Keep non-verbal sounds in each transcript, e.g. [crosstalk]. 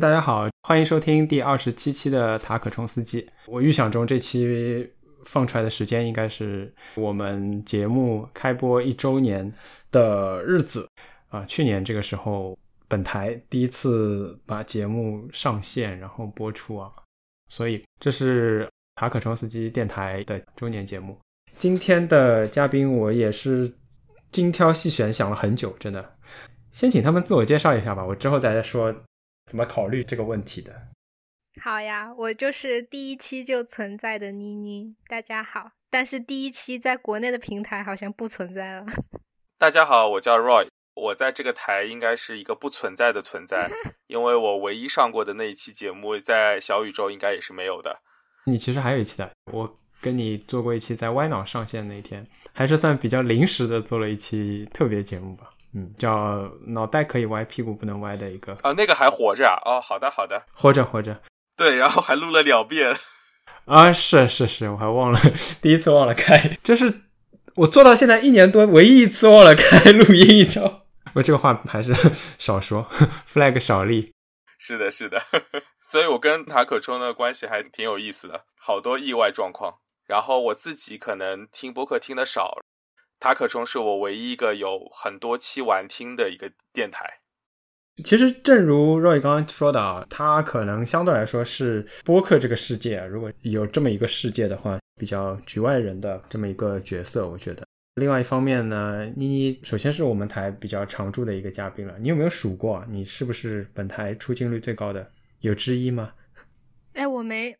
大家好，欢迎收听第二十七期的塔可冲司机。我预想中这期放出来的时间应该是我们节目开播一周年的日子啊。去年这个时候，本台第一次把节目上线然后播出啊，所以这是塔可冲司机电台的周年节目。今天的嘉宾我也是精挑细选，想了很久，真的。先请他们自我介绍一下吧，我之后再说。怎么考虑这个问题的？好呀，我就是第一期就存在的妮妮，大家好。但是第一期在国内的平台好像不存在了。[laughs] 大家好，我叫 Roy，我在这个台应该是一个不存在的存在，[laughs] 因为我唯一上过的那一期节目在小宇宙应该也是没有的。你其实还有一期的，我跟你做过一期，在歪脑上线那天，还是算比较临时的做了一期特别节目吧。嗯，叫脑袋可以歪，屁股不能歪的一个啊，那个还活着啊？哦，好的好的，活着活着。对，然后还录了两遍 [laughs] 啊，是是是，我还忘了 [laughs] 第一次忘了开，这是我做到现在一年多唯一一次忘了开录音，你知道？我这个话还是 [laughs] 少说，flag 少立。是的，是的，所以我跟塔可冲的关系还挺有意思的，好多意外状况。然后我自己可能听播客听的少。塔可冲是我唯一一个有很多期完听的一个电台。其实，正如 Roy 刚刚说的啊，他可能相对来说是播客这个世界，如果有这么一个世界的话，比较局外人的这么一个角色，我觉得。另外一方面呢，妮妮首先是我们台比较常驻的一个嘉宾了。你有没有数过，你是不是本台出镜率最高的？有之一吗？[laughs] 哎，我没，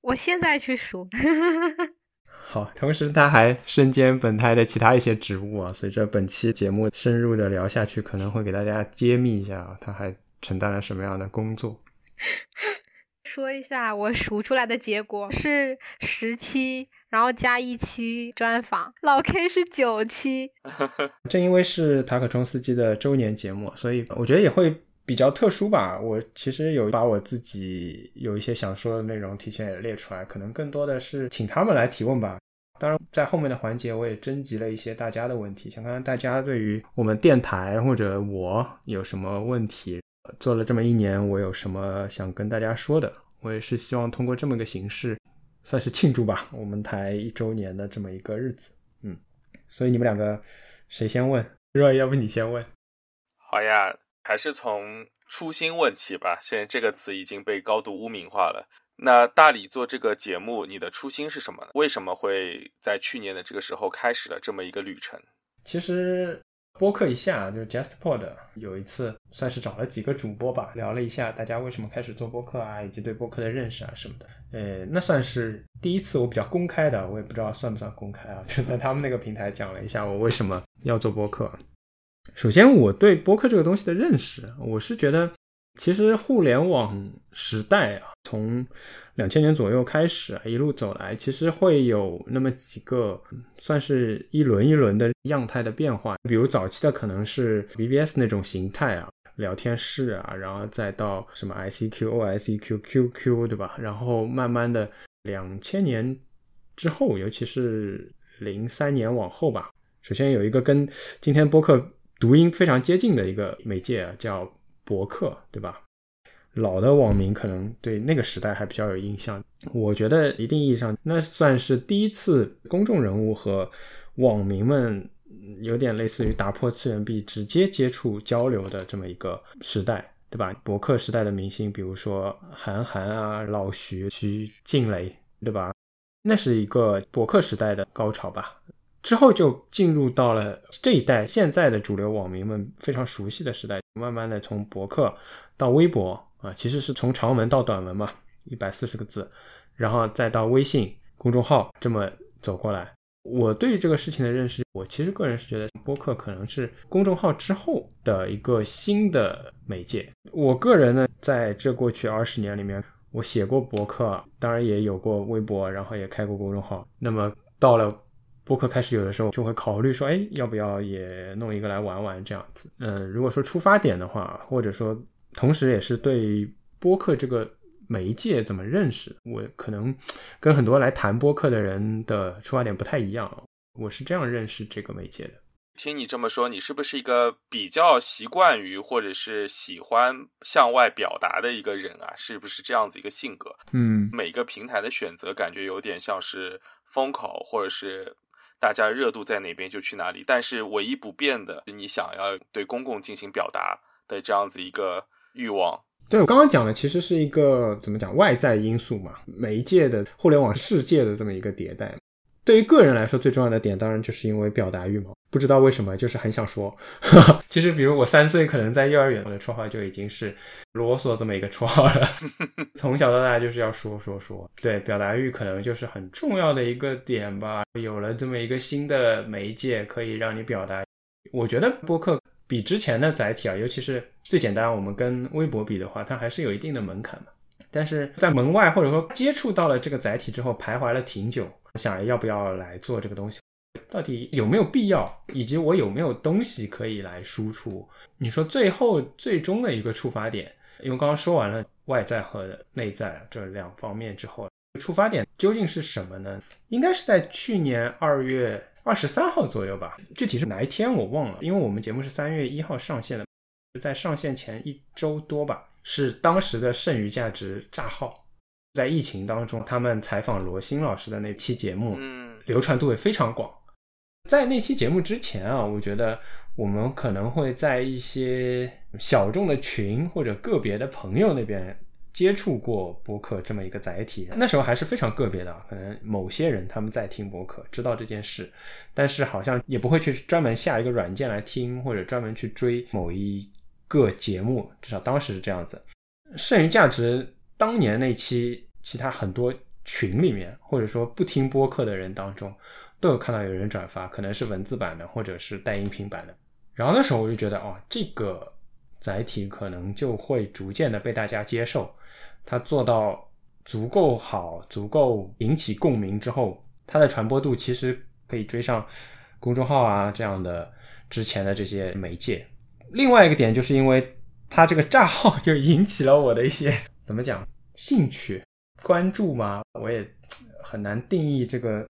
我现在去数。[laughs] 好，同时他还身兼本台的其他一些职务啊。随着本期节目深入的聊下去，可能会给大家揭秘一下啊，他还承担了什么样的工作。[laughs] 说一下，我数出来的结果是十期，然后加一期专访，老 K 是九期。[laughs] 正因为是塔可冲司机的周年节目，所以我觉得也会比较特殊吧。我其实有把我自己有一些想说的内容提前也列出来，可能更多的是请他们来提问吧。当然，在后面的环节，我也征集了一些大家的问题，想看看大家对于我们电台或者我有什么问题。做了这么一年，我有什么想跟大家说的？我也是希望通过这么个形式，算是庆祝吧，我们台一周年的这么一个日子。嗯，所以你们两个谁先问？若要不你先问？好呀，还是从初心问起吧。现在这个词已经被高度污名化了。那大理做这个节目，你的初心是什么呢？为什么会在去年的这个时候开始了这么一个旅程？其实播客一下就是 JustPod 有一次算是找了几个主播吧，聊了一下大家为什么开始做播客啊，以及对播客的认识啊什么的。呃，那算是第一次我比较公开的，我也不知道算不算公开啊，就在他们那个平台讲了一下我为什么要做播客。首先，我对播客这个东西的认识，我是觉得。其实互联网时代啊，从两千年左右开始啊一路走来，其实会有那么几个算是一轮一轮的样态的变化。比如早期的可能是 BBS 那种形态啊，聊天室啊，然后再到什么 ICQ、OICQ、QQ，对吧？然后慢慢的两千年之后，尤其是零三年往后吧，首先有一个跟今天播客读音非常接近的一个媒介啊，叫。博客对吧？老的网民可能对那个时代还比较有印象。我觉得一定意义上，那算是第一次公众人物和网民们有点类似于打破次元壁，直接接触交流的这么一个时代，对吧？博客时代的明星，比如说韩寒啊、老徐、徐静蕾，对吧？那是一个博客时代的高潮吧。之后就进入到了这一代现在的主流网民们非常熟悉的时代，慢慢的从博客到微博啊，其实是从长文到短文嘛，一百四十个字，然后再到微信公众号这么走过来。我对这个事情的认识，我其实个人是觉得播客可能是公众号之后的一个新的媒介。我个人呢，在这过去二十年里面，我写过博客，当然也有过微博，然后也开过公众号。那么到了播客开始有的时候就会考虑说，哎，要不要也弄一个来玩玩这样子？嗯，如果说出发点的话，或者说同时也是对播客这个媒介怎么认识，我可能跟很多来谈播客的人的出发点不太一样。我是这样认识这个媒介的。听你这么说，你是不是一个比较习惯于或者是喜欢向外表达的一个人啊？是不是这样子一个性格？嗯，每个平台的选择感觉有点像是风口，或者是大家热度在哪边就去哪里。但是唯一不变的，你想要对公共进行表达的这样子一个欲望。对我刚刚讲的其实是一个怎么讲外在因素嘛，媒介的互联网世界的这么一个迭代。对于个人来说，最重要的点当然就是因为表达欲嘛。不知道为什么，就是很想说。[laughs] 其实，比如我三岁，可能在幼儿园，我的绰号就已经是啰嗦这么一个绰号了。[laughs] 从小到大就是要说说说。对，表达欲可能就是很重要的一个点吧。有了这么一个新的媒介，可以让你表达。我觉得播客比之前的载体啊，尤其是最简单，我们跟微博比的话，它还是有一定的门槛嘛。但是在门外或者说接触到了这个载体之后，徘徊了挺久。想要不要来做这个东西，到底有没有必要，以及我有没有东西可以来输出？你说最后最终的一个出发点，因为刚刚说完了外在和内在这两方面之后，出发点究竟是什么呢？应该是在去年二月二十三号左右吧，具体是哪一天我忘了，因为我们节目是三月一号上线的，在上线前一周多吧，是当时的剩余价值炸号。在疫情当中，他们采访罗新老师的那期节目，嗯，流传度也非常广。在那期节目之前啊，我觉得我们可能会在一些小众的群或者个别的朋友那边接触过播客这么一个载体。那时候还是非常个别的，可能某些人他们在听播客，知道这件事，但是好像也不会去专门下一个软件来听，或者专门去追某一个节目。至少当时是这样子。剩余价值当年那期。其他很多群里面，或者说不听播客的人当中，都有看到有人转发，可能是文字版的，或者是带音频版的。然后那时候我就觉得，哦，这个载体可能就会逐渐的被大家接受。它做到足够好，足够引起共鸣之后，它的传播度其实可以追上公众号啊这样的之前的这些媒介。另外一个点就是因为它这个账号就引起了我的一些怎么讲兴趣。关注吗？我也很难定义这个，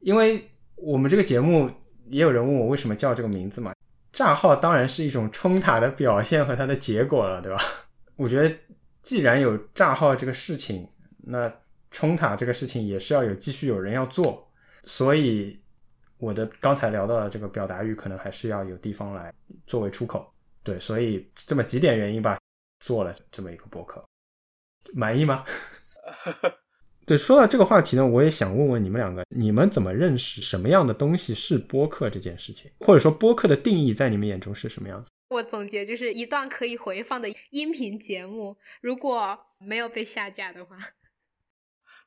因为我们这个节目也有人问我为什么叫这个名字嘛。账号当然是一种冲塔的表现和它的结果了，对吧？[laughs] 我觉得既然有账号这个事情，那冲塔这个事情也是要有继续有人要做，所以我的刚才聊到的这个表达欲可能还是要有地方来作为出口。对，所以这么几点原因吧，做了这么一个博客，满意吗？[laughs] 对，说到这个话题呢，我也想问问你们两个，你们怎么认识什么样的东西是播客这件事情，或者说播客的定义在你们眼中是什么样子？我总结就是一段可以回放的音频节目，如果没有被下架的话。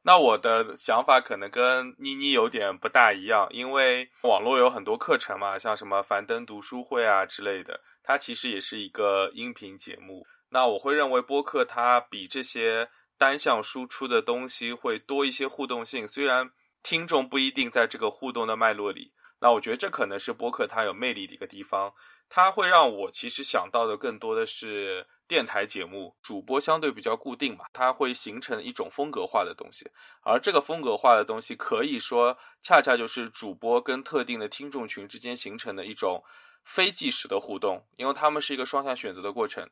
那我的想法可能跟妮妮有点不大一样，因为网络有很多课程嘛，像什么樊登读书会啊之类的，它其实也是一个音频节目。那我会认为播客它比这些。单向输出的东西会多一些互动性，虽然听众不一定在这个互动的脉络里，那我觉得这可能是播客它有魅力的一个地方。它会让我其实想到的更多的是电台节目，主播相对比较固定嘛，它会形成一种风格化的东西，而这个风格化的东西可以说恰恰就是主播跟特定的听众群之间形成的一种非即时的互动，因为他们是一个双向选择的过程。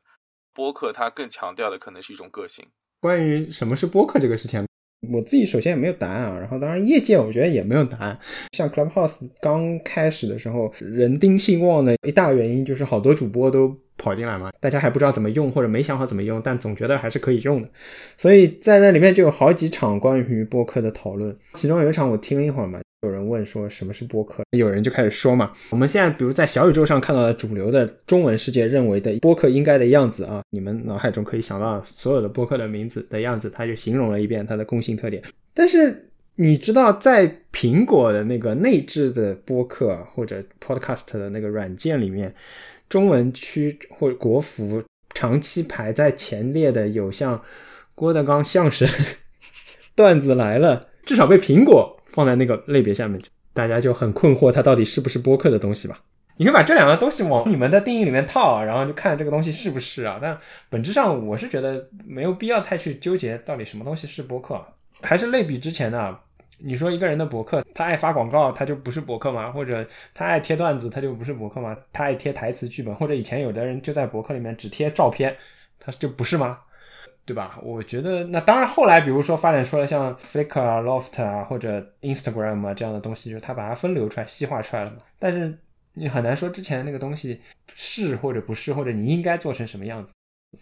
播客它更强调的可能是一种个性。关于什么是播客这个事情，我自己首先也没有答案啊。然后，当然业界我觉得也没有答案。像 Clubhouse 刚开始的时候，人丁兴旺的一大原因就是好多主播都跑进来嘛，大家还不知道怎么用或者没想好怎么用，但总觉得还是可以用的。所以在那里面就有好几场关于播客的讨论，其中有一场我听了一会儿嘛。有人问说什么是播客，有人就开始说嘛，我们现在比如在小宇宙上看到的主流的中文世界认为的播客应该的样子啊，你们脑海中可以想到所有的播客的名字的样子，他就形容了一遍它的共性特点。但是你知道，在苹果的那个内置的播客或者 Podcast 的那个软件里面，中文区或者国服长期排在前列的有像郭德纲相声、[laughs] 段子来了，至少被苹果。放在那个类别下面，大家就很困惑，它到底是不是播客的东西吧？你可以把这两个东西往你们的定义里面套，然后就看这个东西是不是啊。但本质上，我是觉得没有必要太去纠结到底什么东西是播客，还是类比之前的你说一个人的博客，他爱发广告，他就不是博客吗？或者他爱贴段子，他就不是博客吗？他爱贴台词剧本，或者以前有的人就在博客里面只贴照片，他就不是吗？对吧？我觉得那当然，后来比如说发展出来像 Flickr 啊、Loft 啊或者 Instagram 啊这样的东西，就是它把它分流出来、细化出来了嘛。但是你很难说之前那个东西是或者不是，或者你应该做成什么样子。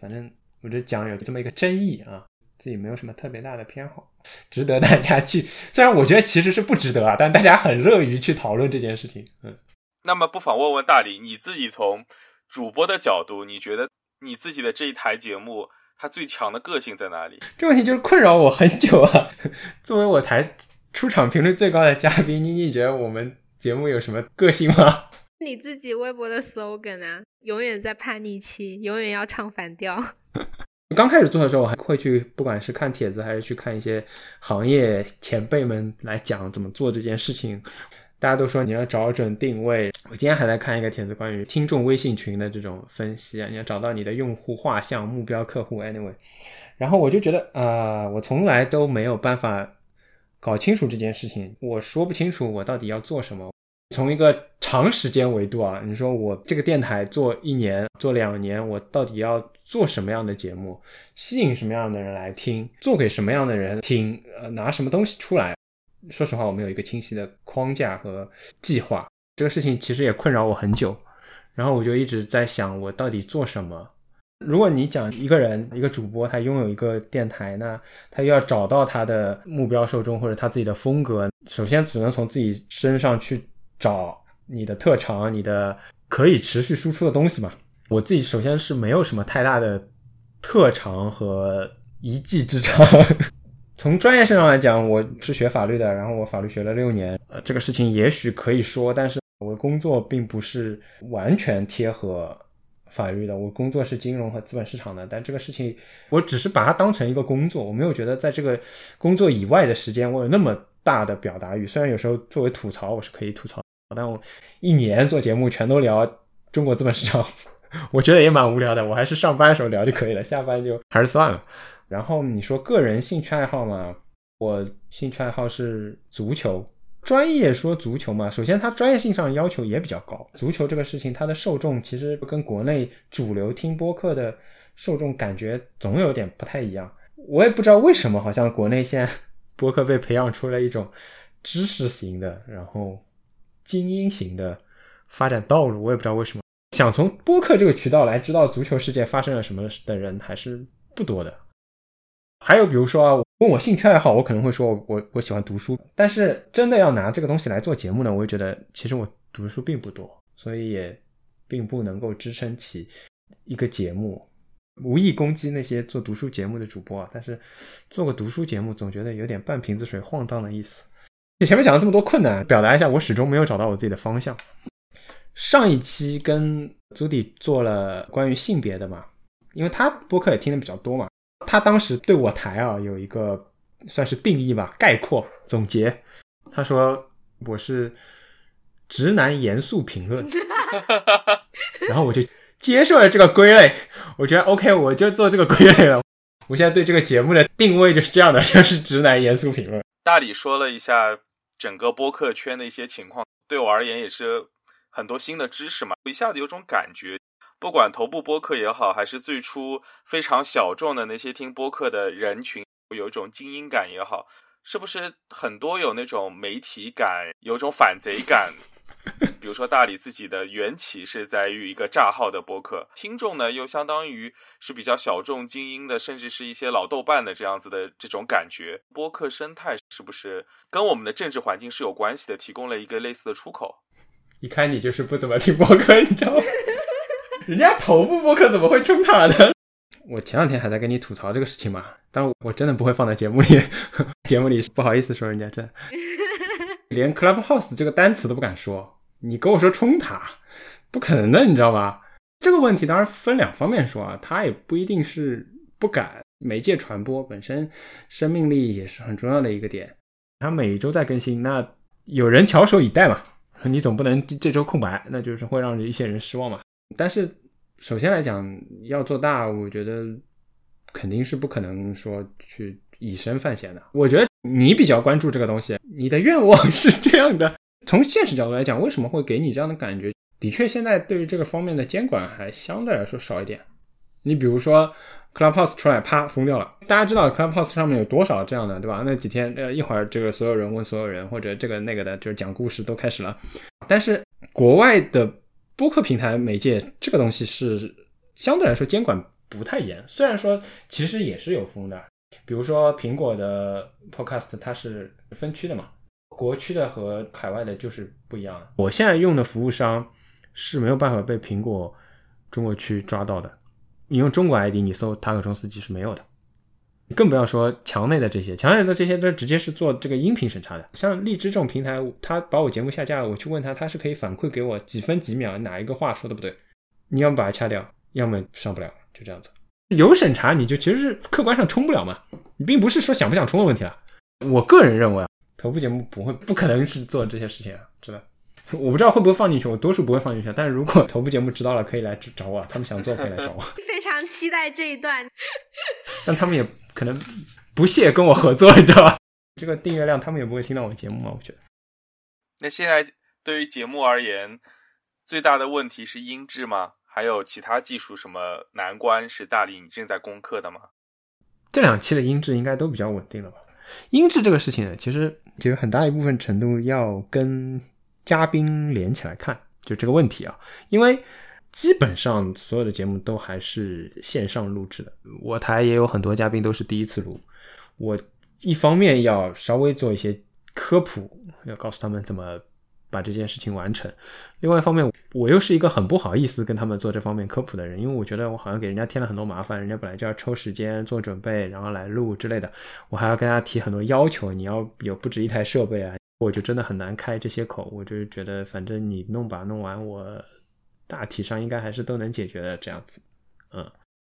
反正我觉得讲有这么一个争议啊，自己没有什么特别大的偏好，值得大家去。虽然我觉得其实是不值得啊，但大家很乐于去讨论这件事情。嗯，那么不妨问问大李，你自己从主播的角度，你觉得你自己的这一台节目？他最强的个性在哪里？这问题就是困扰我很久啊。[laughs] 作为我台出场频率最高的嘉宾，妮妮觉得我们节目有什么个性吗？[laughs] 你自己微博的 slogan 啊，永远在叛逆期，永远要唱反调。[laughs] 刚开始做的时候，我还会去，不管是看帖子，还是去看一些行业前辈们来讲怎么做这件事情。大家都说你要找准定位。我今天还在看一个帖子，关于听众微信群的这种分析啊，你要找到你的用户画像、目标客户。Anyway，然后我就觉得啊，我从来都没有办法搞清楚这件事情。我说不清楚我到底要做什么。从一个长时间维度啊，你说我这个电台做一年、做两年，我到底要做什么样的节目，吸引什么样的人来听，做给什么样的人听，呃，拿什么东西出来？说实话，我没有一个清晰的框架和计划。这个事情其实也困扰我很久，然后我就一直在想，我到底做什么？如果你讲一个人，一个主播，他拥有一个电台，那他又要找到他的目标受众或者他自己的风格，首先只能从自己身上去找你的特长，你的可以持续输出的东西嘛。我自己首先是没有什么太大的特长和一技之长。从专业性上来讲，我是学法律的，然后我法律学了六年，呃，这个事情也许可以说，但是我的工作并不是完全贴合法律的，我工作是金融和资本市场的，但这个事情我只是把它当成一个工作，我没有觉得在这个工作以外的时间我有那么大的表达欲，虽然有时候作为吐槽我是可以吐槽，但我一年做节目全都聊中国资本市场，[laughs] 我觉得也蛮无聊的，我还是上班的时候聊就可以了，下班就还是算了。然后你说个人兴趣爱好嘛，我兴趣爱好是足球。专业说足球嘛，首先它专业性上要求也比较高。足球这个事情，它的受众其实跟国内主流听播客的受众感觉总有点不太一样。我也不知道为什么，好像国内现在 [laughs] 播客被培养出了一种知识型的，然后精英型的发展道路。我也不知道为什么，想从播客这个渠道来知道足球世界发生了什么的人还是不多的。还有比如说啊，问我兴趣爱好，我可能会说我我喜欢读书。但是真的要拿这个东西来做节目呢，我就觉得其实我读书并不多，所以也并不能够支撑起一个节目。无意攻击那些做读书节目的主播啊，但是做个读书节目总觉得有点半瓶子水晃荡的意思。你前面讲了这么多困难，表达一下，我始终没有找到我自己的方向。上一期跟朱迪做了关于性别的嘛，因为他播客也听的比较多嘛。他当时对我台啊有一个算是定义吧，概括总结。他说我是直男严肃评论，[laughs] 然后我就接受了这个归类。我觉得 OK，我就做这个归类了。我现在对这个节目的定位就是这样的，就是直男严肃评论。大理说了一下整个播客圈的一些情况，对我而言也是很多新的知识嘛，一下子有种感觉。不管头部播客也好，还是最初非常小众的那些听播客的人群，有一种精英感也好，是不是很多有那种媒体感，有种反贼感？[laughs] 比如说大理自己的缘起是在于一个炸号的播客，听众呢又相当于是比较小众精英的，甚至是一些老豆瓣的这样子的这种感觉。播客生态是不是跟我们的政治环境是有关系的？提供了一个类似的出口。一看你就是不怎么听播客，你知道吗？人家头部播客怎么会冲塔呢？我前两天还在跟你吐槽这个事情嘛，但我真的不会放在节目里，[laughs] 节目里不好意思说人家这，[laughs] 连 Clubhouse 这个单词都不敢说，你跟我说冲塔，不可能的，你知道吧？这个问题当然分两方面说啊，它也不一定是不敢，媒介传播本身生命力也是很重要的一个点，它每周在更新，那有人翘首以待嘛，你总不能这周空白，那就是会让一些人失望嘛。但是，首先来讲，要做大，我觉得肯定是不可能说去以身犯险的。我觉得你比较关注这个东西，你的愿望 [laughs] 是这样的。从现实角度来讲，为什么会给你这样的感觉？的确，现在对于这个方面的监管还相对来说少一点。你比如说，Clubhouse 出来，啪封掉了。大家知道 Clubhouse 上面有多少这样的，对吧？那几天，呃，一会儿这个所有人问所有人，或者这个那个的，就是讲故事都开始了。但是国外的播客平台媒介这个东西是相对来说监管不太严，虽然说其实也是有封的。比如说苹果的 Podcast 它是分区的嘛，国区的和海外的就是不一样。我现在用的服务商是没有办法被苹果中国区抓到的。你用中国 ID 你搜塔可冲司机是没有的，更不要说墙内的这些，墙内的这些都直接是做这个音频审查的。像荔枝这种平台，他把我节目下架了，我去问他，他是可以反馈给我几分几秒哪一个话说的不对，你要么把它掐掉，要么上不了，就这样子。有审查你就其实是客观上冲不了嘛，你并不是说想不想冲的问题了。我个人认为啊，头部节目不会不可能是做这些事情啊，真的。[laughs] 我不知道会不会放进去，我多数不会放进去。但是如果 [laughs] 头部节目知道了，可以来找我，他们想做可以来找我。[laughs] 非常期待这一段。但他们也可能不屑跟我合作，你知道吧？这个订阅量，他们也不会听到我节目嘛？我觉得。那现在对于节目而言，最大的问题是音质吗？还有其他技术什么难关是大力你正在攻克的吗？这两期的音质应该都比较稳定了吧？音质这个事情呢，其实其实很大一部分程度要跟嘉宾连起来看，就这个问题啊，因为基本上所有的节目都还是线上录制的，我台也有很多嘉宾都是第一次录，我一方面要稍微做一些科普，要告诉他们怎么。把这件事情完成。另外一方面，我又是一个很不好意思跟他们做这方面科普的人，因为我觉得我好像给人家添了很多麻烦。人家本来就要抽时间做准备，然后来录之类的，我还要跟大家提很多要求。你要有不止一台设备啊，我就真的很难开这些口。我就觉得，反正你弄吧，弄完我大体上应该还是都能解决的这样子。嗯，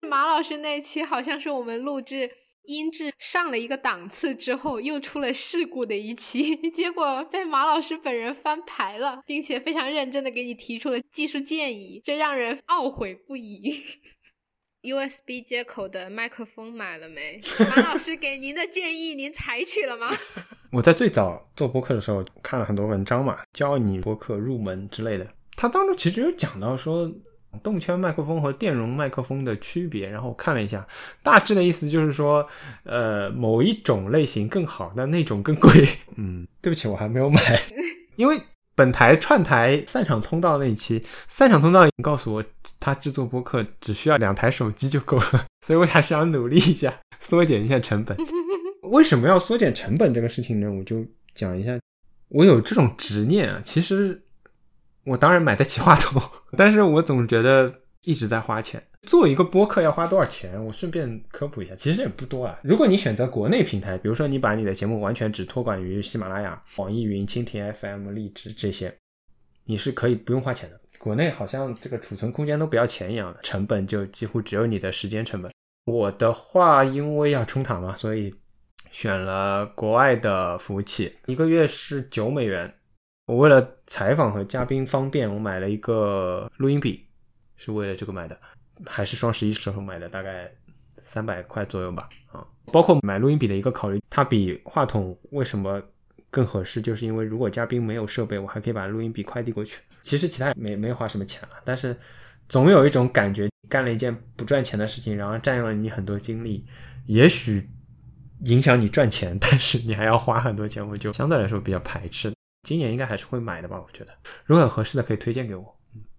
马老师那期好像是我们录制。音质上了一个档次之后，又出了事故的一期，[laughs] 结果被马老师本人翻牌了，并且非常认真的给你提出了技术建议，这让人懊悔不已。USB 接口的麦克风买了没？[laughs] 马老师给您的建议，您采取了吗？我在最早做播客的时候看了很多文章嘛，教你播客入门之类的，他当中其实有讲到说。动圈麦克风和电容麦克风的区别，然后我看了一下，大致的意思就是说，呃，某一种类型更好，但那种更贵。嗯，对不起，我还没有买，[laughs] 因为本台串台散场通道那一期，散场通道告诉我，他制作播客只需要两台手机就够了，所以我还是要努力一下，缩减一下成本。[laughs] 为什么要缩减成本这个事情呢？我就讲一下，我有这种执念啊，其实。我当然买得起话筒，但是我总觉得一直在花钱。做一个播客要花多少钱？我顺便科普一下，其实也不多啊。如果你选择国内平台，比如说你把你的节目完全只托管于喜马拉雅、网易云、蜻蜓 FM、荔枝这些，你是可以不用花钱的。国内好像这个储存空间都不要钱一样的，成本就几乎只有你的时间成本。我的话，因为要充塔嘛，所以选了国外的服务器，一个月是九美元。我为了采访和嘉宾方便，我买了一个录音笔，是为了这个买的，还是双十一时候买的，大概三百块左右吧。啊，包括买录音笔的一个考虑，它比话筒为什么更合适？就是因为如果嘉宾没有设备，我还可以把录音笔快递过去。其实其他没没花什么钱了，但是总有一种感觉，干了一件不赚钱的事情，然后占用了你很多精力，也许影响你赚钱，但是你还要花很多钱，我就相对来说比较排斥。今年应该还是会买的吧？我觉得，如果有合适的可以推荐给我。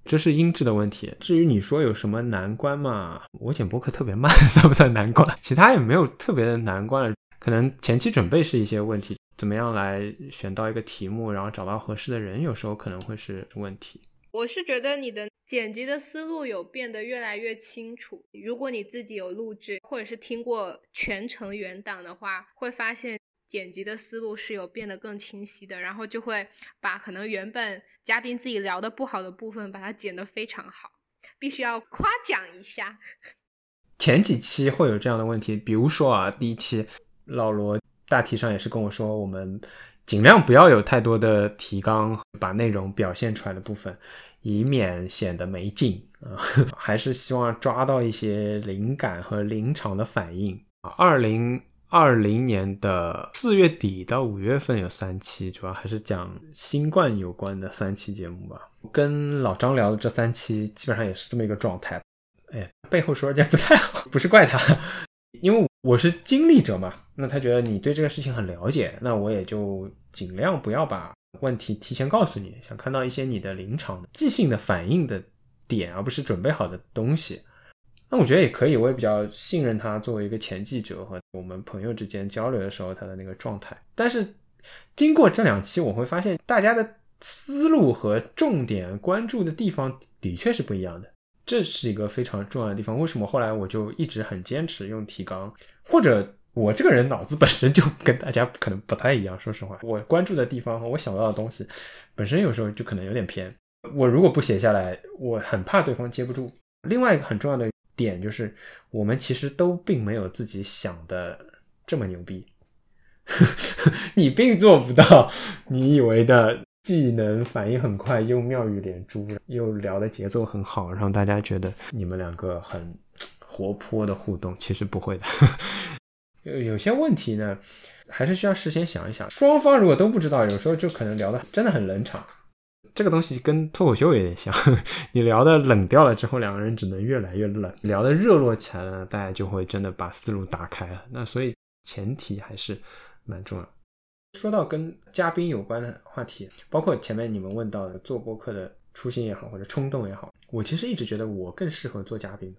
这是音质的问题。至于你说有什么难关嘛，我剪播客特别慢，[laughs] 算不算难关？其他也没有特别的难关了，可能前期准备是一些问题。怎么样来选到一个题目，然后找到合适的人，有时候可能会是问题。我是觉得你的剪辑的思路有变得越来越清楚。如果你自己有录制，或者是听过全程原档的话，会发现。剪辑的思路是有变得更清晰的，然后就会把可能原本嘉宾自己聊的不好的部分，把它剪得非常好，必须要夸奖一下。前几期会有这样的问题，比如说啊，第一期老罗大体上也是跟我说，我们尽量不要有太多的提纲，把内容表现出来的部分，以免显得没劲啊，[laughs] 还是希望抓到一些灵感和临场的反应啊。二零。二零年的四月底到五月份有三期，主要还是讲新冠有关的三期节目吧。跟老张聊的这三期基本上也是这么一个状态。哎，背后说人家不太好，不是怪他，因为我是经历者嘛。那他觉得你对这个事情很了解，那我也就尽量不要把问题提前告诉你，想看到一些你的临场即兴的反应的点，而不是准备好的东西。那我觉得也可以，我也比较信任他作为一个前记者和我们朋友之间交流的时候他的那个状态。但是经过这两期，我会发现大家的思路和重点关注的地方的确是不一样的，这是一个非常重要的地方。为什么后来我就一直很坚持用提纲？或者我这个人脑子本身就跟大家可能不太一样。说实话，我关注的地方和我想到的东西本身有时候就可能有点偏。我如果不写下来，我很怕对方接不住。另外一个很重要的。点就是，我们其实都并没有自己想的这么牛逼，[laughs] 你并做不到你以为的技能反应很快，又妙语连珠，又聊的节奏很好，让大家觉得你们两个很活泼的互动，其实不会的。有有些问题呢，还是需要事先想一想。双方如果都不知道，有时候就可能聊的真的很冷场。这个东西跟脱口秀有点像，[laughs] 你聊的冷掉了之后，两个人只能越来越冷；聊的热络起来了，大家就会真的把思路打开了。那所以前提还是蛮重要。说到跟嘉宾有关的话题，包括前面你们问到的做播客的初心也好，或者冲动也好，我其实一直觉得我更适合做嘉宾。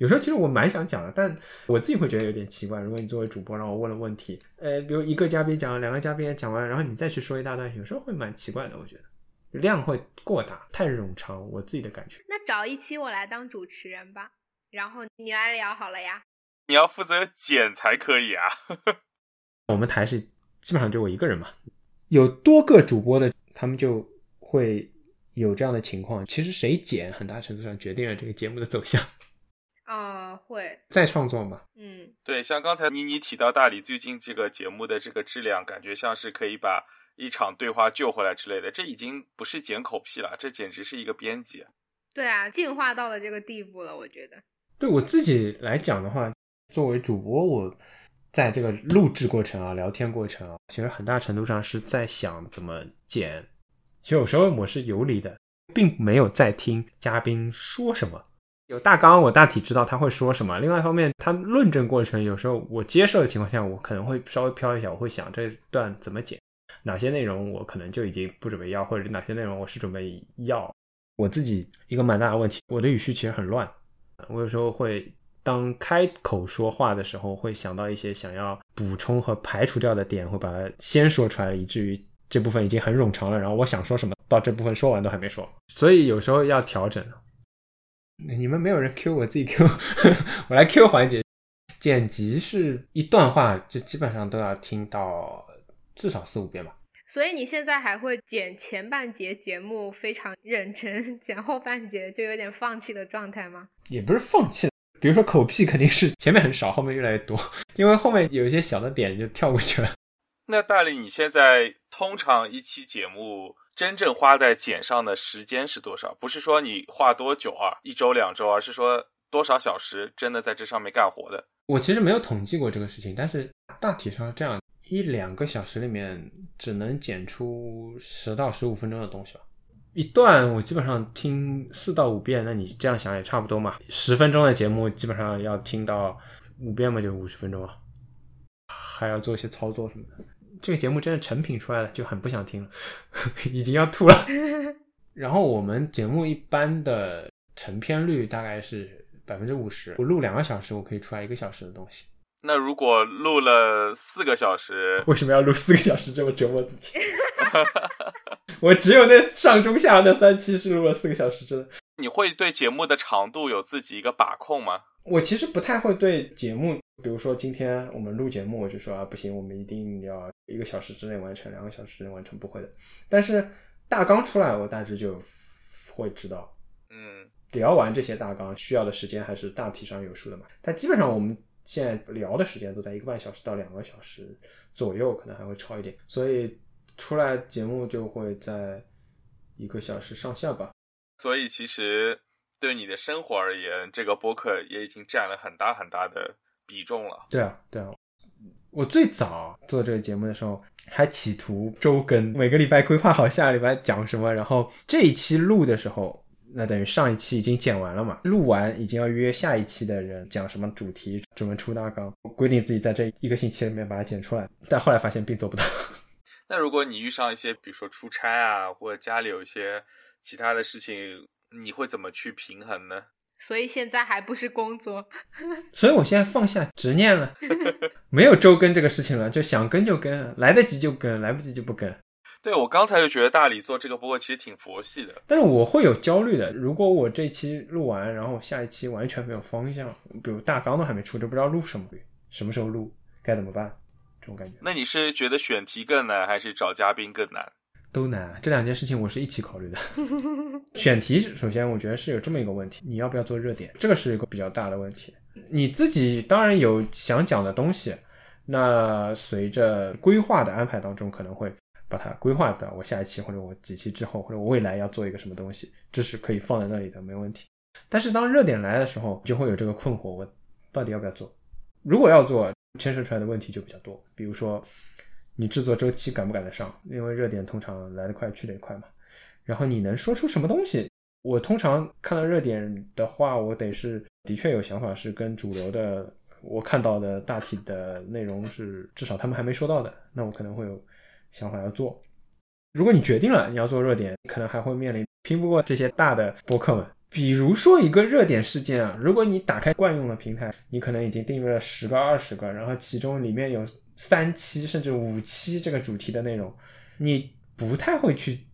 有时候其实我蛮想讲的，但我自己会觉得有点奇怪。如果你作为主播让我问了问题，呃，比如一个嘉宾讲，两个嘉宾也讲完，然后你再去说一大段，有时候会蛮奇怪的，我觉得。量会过大，太冗长，我自己的感觉。那找一期我来当主持人吧，然后你来聊好了呀。你要负责剪才可以啊。[laughs] 我们台是基本上就我一个人嘛，有多个主播的，他们就会有这样的情况。其实谁剪，很大程度上决定了这个节目的走向。啊，会再创作嘛？嗯，对，像刚才妮妮提到大理最近这个节目的这个质量，感觉像是可以把。一场对话救回来之类的，这已经不是剪口屁了，这简直是一个编辑。对啊，进化到了这个地步了，我觉得。对我自己来讲的话，作为主播，我在这个录制过程啊、聊天过程啊，其实很大程度上是在想怎么剪。其实有时候我是游离的，并没有在听嘉宾说什么。有大纲，我大体知道他会说什么。另外一方面，他论证过程有时候我接受的情况下，我可能会稍微飘一下，我会想这段怎么剪。哪些内容我可能就已经不准备要，或者哪些内容我是准备要？我自己一个蛮大的问题，我的语序其实很乱。我有时候会当开口说话的时候，会想到一些想要补充和排除掉的点，会把它先说出来，以至于这部分已经很冗长了。然后我想说什么，到这部分说完都还没说，所以有时候要调整。你们没有人 Q 我自己 Q，[laughs] 我来 Q 环节。剪辑是一段话，就基本上都要听到。至少四五遍吧。所以你现在还会剪前半节节目非常认真，剪后半节就有点放弃的状态吗？也不是放弃，比如说口癖肯定是前面很少，后面越来越多，因为后面有一些小的点就跳过去了。那大力，你现在通常一期节目真正花在剪上的时间是多少？不是说你花多久啊，一周两周，而是说多少小时真的在这上面干活的？我其实没有统计过这个事情，但是大体上这样。一两个小时里面只能剪出十到十五分钟的东西吧。一段我基本上听四到五遍，那你这样想也差不多嘛。十分钟的节目基本上要听到五遍嘛，就五十分钟啊，还要做一些操作什么的。这个节目真的成品出来了，就很不想听了，[laughs] 已经要吐了。[laughs] 然后我们节目一般的成片率大概是百分之五十，我录两个小时，我可以出来一个小时的东西。那如果录了四个小时，[laughs] 为什么要录四个小时这么折磨自己？我只有那上中下那三期是录了四个小时，真的。你会对节目的长度有自己一个把控吗？我其实不太会对节目，比如说今天我们录节目，我就说啊不行，我们一定要一个小时之内完成，两个小时之内完成，不会的。但是大纲出来，我大致就会知道，嗯，聊完这些大纲需要的时间还是大体上有数的嘛。但基本上我们。现在聊的时间都在一个半小时到两个小时左右，可能还会超一点，所以出来节目就会在一个小时上下吧。所以其实对你的生活而言，这个播客也已经占了很大很大的比重了。对啊，对啊，我最早做这个节目的时候，还企图周更，每个礼拜规划好下个礼拜讲什么，然后这一期录的时候，那等于上一期已经剪完了嘛，录完已经要约下一期的人讲什么主题，怎么出大纲，规定自己在这一个星期里面把它剪出来，但后来发现并做不到。[laughs] 那如果你遇上一些，比如说出差啊，或者家里有一些其他的事情，你会怎么去平衡呢？所以现在还不是工作，[laughs] 所以我现在放下执念了，[laughs] 没有周更这个事情了，就想更就更，来得及就更，来不及就不更。对我刚才就觉得大理做这个播客其实挺佛系的，但是我会有焦虑的。如果我这期录完，然后下一期完全没有方向，比如大纲都还没出，都不知道录什么，什么时候录，该怎么办？这种感觉。那你是觉得选题更难，还是找嘉宾更难？都难，这两件事情我是一起考虑的。[laughs] [laughs] 选题首先我觉得是有这么一个问题，你要不要做热点，这个是一个比较大的问题。你自己当然有想讲的东西，那随着规划的安排当中，可能会把它规划到我下一期或者我几期之后，或者我未来要做一个什么东西，这是可以放在那里的，没问题。但是当热点来的时候，就会有这个困惑，我到底要不要做？如果要做，牵涉出来的问题就比较多，比如说。你制作周期赶不赶得上？因为热点通常来得快去得也快嘛。然后你能说出什么东西？我通常看到热点的话，我得是的确有想法，是跟主流的我看到的大体的内容是至少他们还没说到的，那我可能会有想法要做。如果你决定了你要做热点，可能还会面临拼不过这些大的博客们。比如说一个热点事件啊，如果你打开惯用的平台，你可能已经订阅了十个、二十个，然后其中里面有。三期甚至五期这个主题的内容，你不太会去，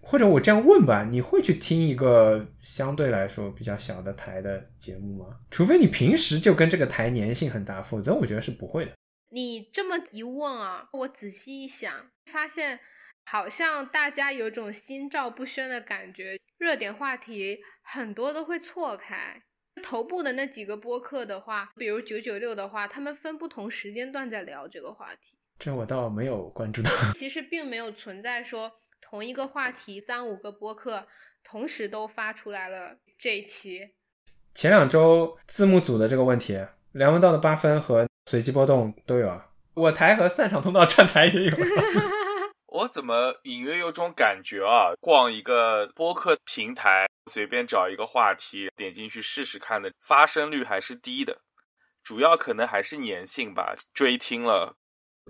或者我这样问吧，你会去听一个相对来说比较小的台的节目吗？除非你平时就跟这个台粘性很大，否则我觉得是不会的。你这么一问啊，我仔细一想，发现好像大家有种心照不宣的感觉，热点话题很多都会错开。头部的那几个播客的话，比如九九六的话，他们分不同时间段在聊这个话题。这我倒没有关注到。[laughs] 其实并没有存在说同一个话题三五个播客同时都发出来了这一期。前两周字幕组的这个问题，梁文道的八分和随机波动都有啊。我台和散场通道站台也有。[laughs] 我怎么隐约有种感觉啊？逛一个播客平台，随便找一个话题，点进去试试看的发生率还是低的，主要可能还是粘性吧，追听了。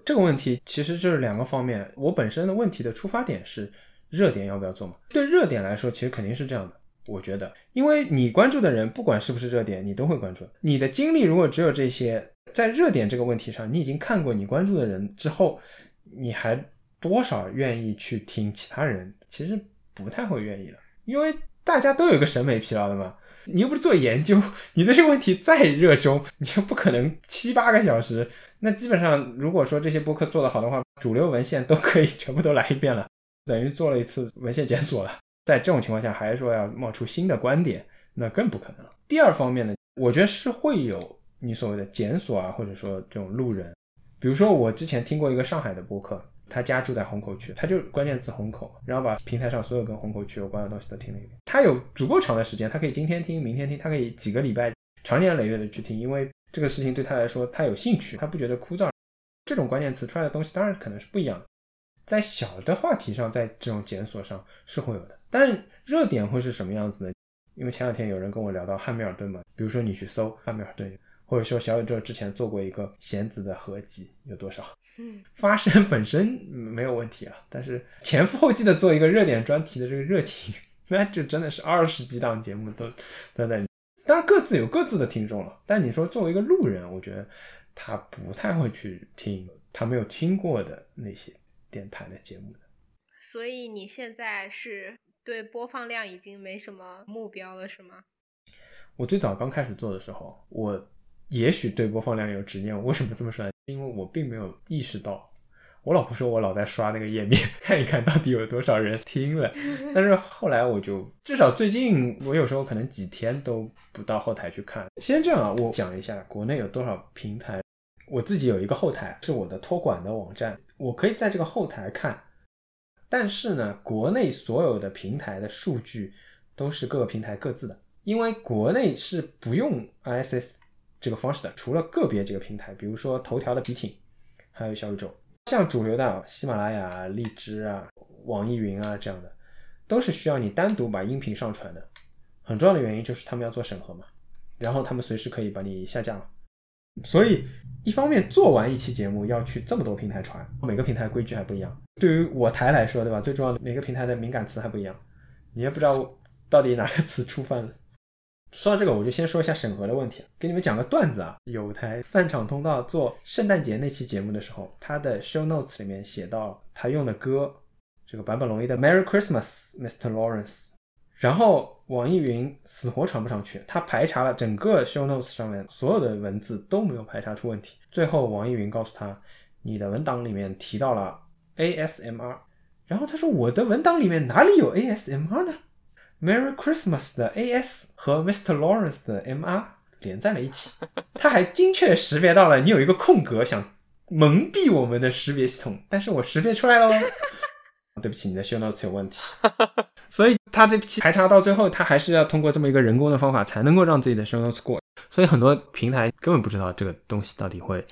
这个问题其实就是两个方面。我本身的问题的出发点是热点要不要做嘛？对热点来说，其实肯定是这样的。我觉得，因为你关注的人，不管是不是热点，你都会关注。你的精力如果只有这些，在热点这个问题上，你已经看过你关注的人之后，你还。多少愿意去听其他人？其实不太会愿意的，因为大家都有个审美疲劳的嘛。你又不是做研究，你对这个问题再热衷，你就不可能七八个小时。那基本上，如果说这些播客做得好的话，主流文献都可以全部都来一遍了，等于做了一次文献检索了。在这种情况下，还是说要冒出新的观点，那更不可能了。第二方面呢，我觉得是会有你所谓的检索啊，或者说这种路人，比如说我之前听过一个上海的播客。他家住在虹口区，他就关键词虹口，然后把平台上所有跟虹口区有关的东西都听了一遍。他有足够长的时间，他可以今天听，明天听，他可以几个礼拜、长年累月的去听，因为这个事情对他来说他有兴趣，他不觉得枯燥。这种关键词出来的东西当然可能是不一样的，在小的话题上，在这种检索上是会有的，但热点会是什么样子呢？因为前两天有人跟我聊到汉密尔顿嘛，比如说你去搜汉密尔顿，或者说小宇宙之前做过一个弦子的合集，有多少？嗯，发声本身没有问题啊，但是前赴后继的做一个热点专题的这个热情，那就真的是二十几档节目都在那里。当然各自有各自的听众了，但你说作为一个路人，我觉得他不太会去听他没有听过的那些电台的节目的。所以你现在是对播放量已经没什么目标了，是吗？我最早刚开始做的时候，我。也许对播放量有执念，为什么这么说？因为我并没有意识到，我老婆说我老在刷那个页面，[laughs] 看一看到底有多少人听了。但是后来我就至少最近，我有时候可能几天都不到后台去看。先这样啊，我讲一下国内有多少平台。我自己有一个后台，是我的托管的网站，我可以在这个后台看。但是呢，国内所有的平台的数据都是各个平台各自的，因为国内是不用 ISS。这个方式的，除了个别几个平台，比如说头条的笔挺，还有小宇宙。像主流的喜马拉雅、荔枝啊、网易云啊这样的，都是需要你单独把音频上传的。很重要的原因就是他们要做审核嘛，然后他们随时可以把你下架。所以，一方面做完一期节目要去这么多平台传，每个平台规矩还不一样。对于我台来说，对吧？最重要的每个平台的敏感词还不一样，你也不知道到底哪个词触犯了。说到这个，我就先说一下审核的问题，给你们讲个段子啊。有台散场通道做圣诞节那期节目的时候，他的 show notes 里面写到他用的歌，这个坂本龙一的 Merry Christmas, Mr. Lawrence。然后网易云死活传不上去，他排查了整个 show notes 上面所有的文字都没有排查出问题。最后网易云告诉他，你的文档里面提到了 ASMR。然后他说我的文档里面哪里有 ASMR 呢？Merry Christmas 的 AS 和 Mr. Lawrence 的 MR 连在了一起，[laughs] 他还精确识别到了你有一个空格，想蒙蔽我们的识别系统，但是我识别出来了。[laughs] 对不起，你的 show notes 有问题。[laughs] 所以他这期排查到最后，他还是要通过这么一个人工的方法，才能够让自己的 show notes 过。所以很多平台根本不知道这个东西到底会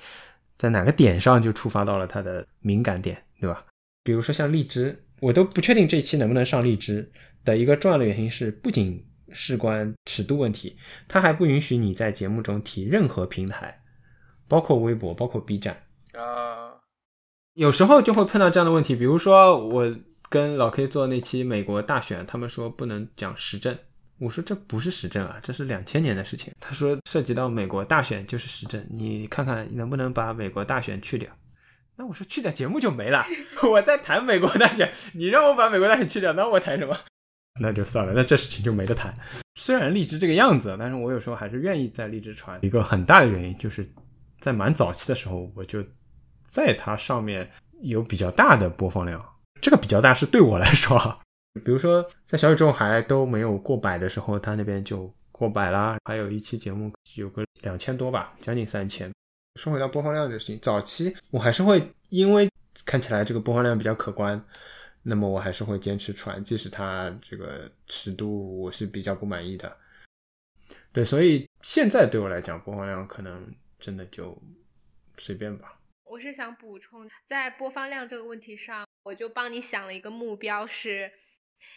在哪个点上就触发到了它的敏感点，对吧？比如说像荔枝，我都不确定这期能不能上荔枝的一个重要的原因是，不仅事关尺度问题，它还不允许你在节目中提任何平台，包括微博，包括 B 站啊。有时候就会碰到这样的问题，比如说我。跟老 K 做那期美国大选，他们说不能讲时政，我说这不是时政啊，这是两千年的事情。他说涉及到美国大选就是时政，你看看能不能把美国大选去掉。那我说去掉节目就没了，[laughs] 我在谈美国大选，你让我把美国大选去掉，那我谈什么？那就算了，那这事情就没得谈。虽然荔枝这个样子，但是我有时候还是愿意在荔枝传。一个很大的原因就是在蛮早期的时候，我就在它上面有比较大的播放量。这个比较大是对我来说，比如说在小宇宙还都没有过百的时候，它那边就过百啦。还有一期节目有个两千多吧，将近三千。说回到播放量的事情，早期我还是会因为看起来这个播放量比较可观，那么我还是会坚持传，即使它这个尺度我是比较不满意的。对，所以现在对我来讲，播放量可能真的就随便吧。我是想补充，在播放量这个问题上。我就帮你想了一个目标，是，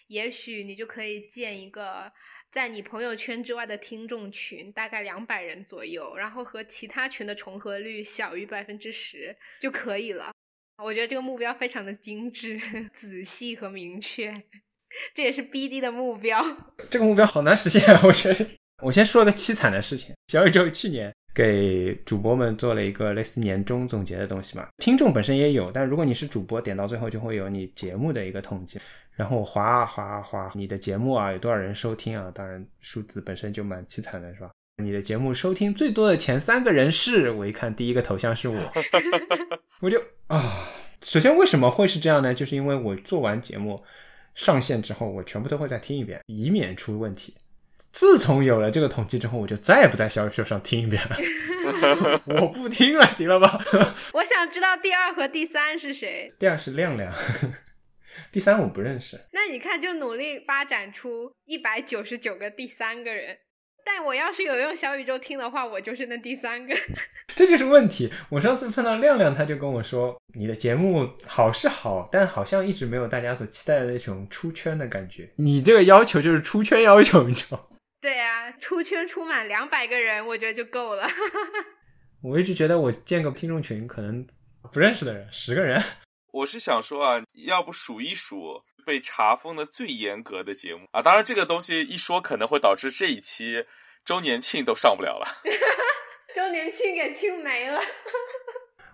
也许你就可以建一个在你朋友圈之外的听众群，大概两百人左右，然后和其他群的重合率小于百分之十就可以了。我觉得这个目标非常的精致、[laughs] 仔细和明确，这也是 BD 的目标。这个目标好难实现，[laughs] 我觉得。我先说个凄惨的事情，小宇宙去年。给主播们做了一个类似年终总结的东西嘛，听众本身也有，但如果你是主播，点到最后就会有你节目的一个统计，然后划啊划啊划，你的节目啊有多少人收听啊？当然数字本身就蛮凄惨的，是吧？你的节目收听最多的前三个人是，我一看第一个头像是我，[laughs] 我就啊，首先为什么会是这样呢？就是因为我做完节目上线之后，我全部都会再听一遍，以免出问题。自从有了这个统计之后，我就再也不在小宇宙上听一遍了。[laughs] 我不听了，行了吧？[laughs] 我想知道第二和第三是谁。第二是亮亮，第三我不认识。那你看，就努力发展出一百九十九个第三个人。但我要是有用小宇宙听的话，我就是那第三个。[laughs] 这就是问题。我上次碰到亮亮，他就跟我说：“你的节目好是好，但好像一直没有大家所期待的那种出圈的感觉。你这个要求就是出圈要求，你知道。[laughs] ”对呀，出圈出满两百个人，我觉得就够了。[laughs] 我一直觉得我建个听众群，可能不认识的人十个人。我是想说啊，要不数一数被查封的最严格的节目啊。当然，这个东西一说，可能会导致这一期周年庆都上不了了。[laughs] 周年庆给庆没了。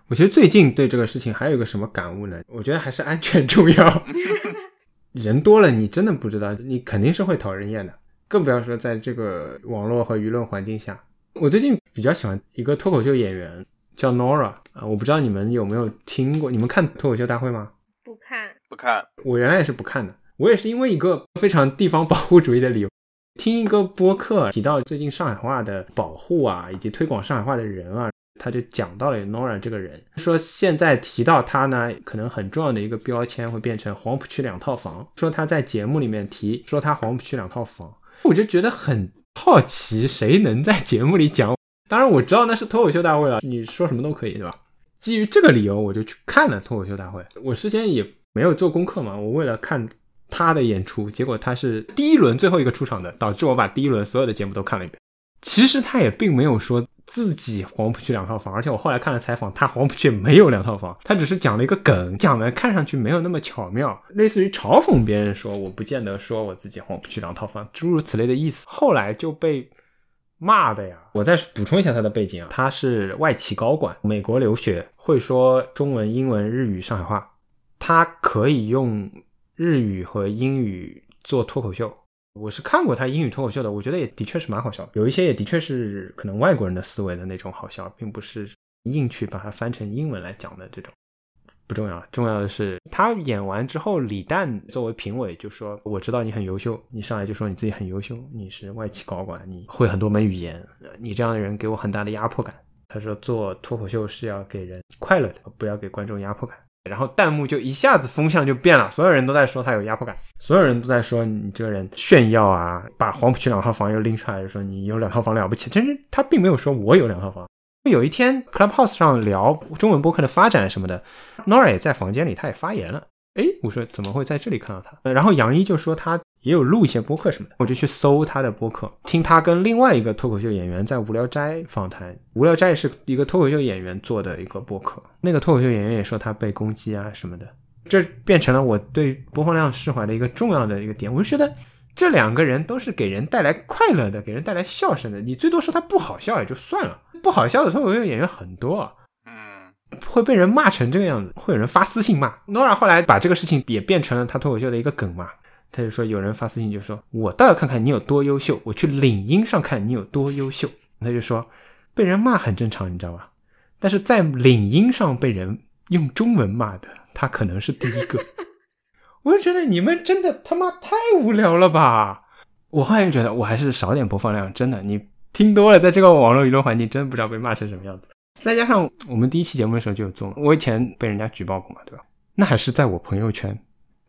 我觉得最近对这个事情还有个什么感悟呢？我觉得还是安全重要。[laughs] 人多了，你真的不知道，你肯定是会讨人厌的。更不要说在这个网络和舆论环境下，我最近比较喜欢一个脱口秀演员叫 Nora 啊，我不知道你们有没有听过？你们看脱口秀大会吗？不看，不看。我原来也是不看的，我也是因为一个非常地方保护主义的理由，听一个播客提到最近上海话的保护啊，以及推广上海话的人啊，他就讲到了 Nora 这个人，说现在提到他呢，可能很重要的一个标签会变成黄浦区两套房，说他在节目里面提说他黄浦区两套房。我就觉得很好奇，谁能在节目里讲？当然我知道那是脱口秀大会了，你说什么都可以，对吧？基于这个理由，我就去看了脱口秀大会。我事先也没有做功课嘛，我为了看他的演出，结果他是第一轮最后一个出场的，导致我把第一轮所有的节目都看了一遍。其实他也并没有说自己黄浦区两套房，而且我后来看了采访，他黄浦区没有两套房，他只是讲了一个梗，讲的看上去没有那么巧妙，类似于嘲讽别人说我不见得说我自己黄浦区两套房，诸如此类的意思。后来就被。骂的呀！我再补充一下他的背景啊，他是外企高管，美国留学，会说中文、英文、日语、上海话，他可以用日语和英语做脱口秀。我是看过他英语脱口秀的，我觉得也的确是蛮好笑，有一些也的确是可能外国人的思维的那种好笑，并不是硬去把它翻成英文来讲的这种。不重要，重要的是他演完之后，李诞作为评委就说：“我知道你很优秀，你上来就说你自己很优秀，你是外企高管，你会很多门语言，你这样的人给我很大的压迫感。”他说：“做脱口秀是要给人快乐的，不要给观众压迫感。”然后弹幕就一下子风向就变了，所有人都在说他有压迫感，所有人都在说你这个人炫耀啊，把黄浦区两套房又拎出来，就说你有两套房了不起。其实他并没有说我有两套房。有一天，Clubhouse 上聊中文播客的发展什么的，Nora 也在房间里，他也发言了。哎，我说怎么会在这里看到他？然后杨一就说他也有录一些播客什么的，我就去搜他的播客，听他跟另外一个脱口秀演员在无聊斋访谈。无聊斋是一个脱口秀演员做的一个播客，那个脱口秀演员也说他被攻击啊什么的，这变成了我对播放量释怀的一个重要的一个点。我就觉得这两个人都是给人带来快乐的，给人带来笑声的。你最多说他不好笑也就算了。不好笑的脱口秀演员很多，嗯，会被人骂成这个样子，会有人发私信骂。Nora 后来把这个事情也变成了他脱口秀的一个梗嘛，他就说有人发私信就说，我倒要看看你有多优秀，我去领英上看你有多优秀。他就说被人骂很正常，你知道吧？但是在领英上被人用中文骂的，他可能是第一个。[laughs] 我就觉得你们真的他妈太无聊了吧！我后来就觉得我还是少点播放量，真的你。听多了，在这个网络舆论环境，真不知道被骂成什么样子。再加上我们第一期节目的时候就有做，我以前被人家举报过嘛，对吧？那还是在我朋友圈，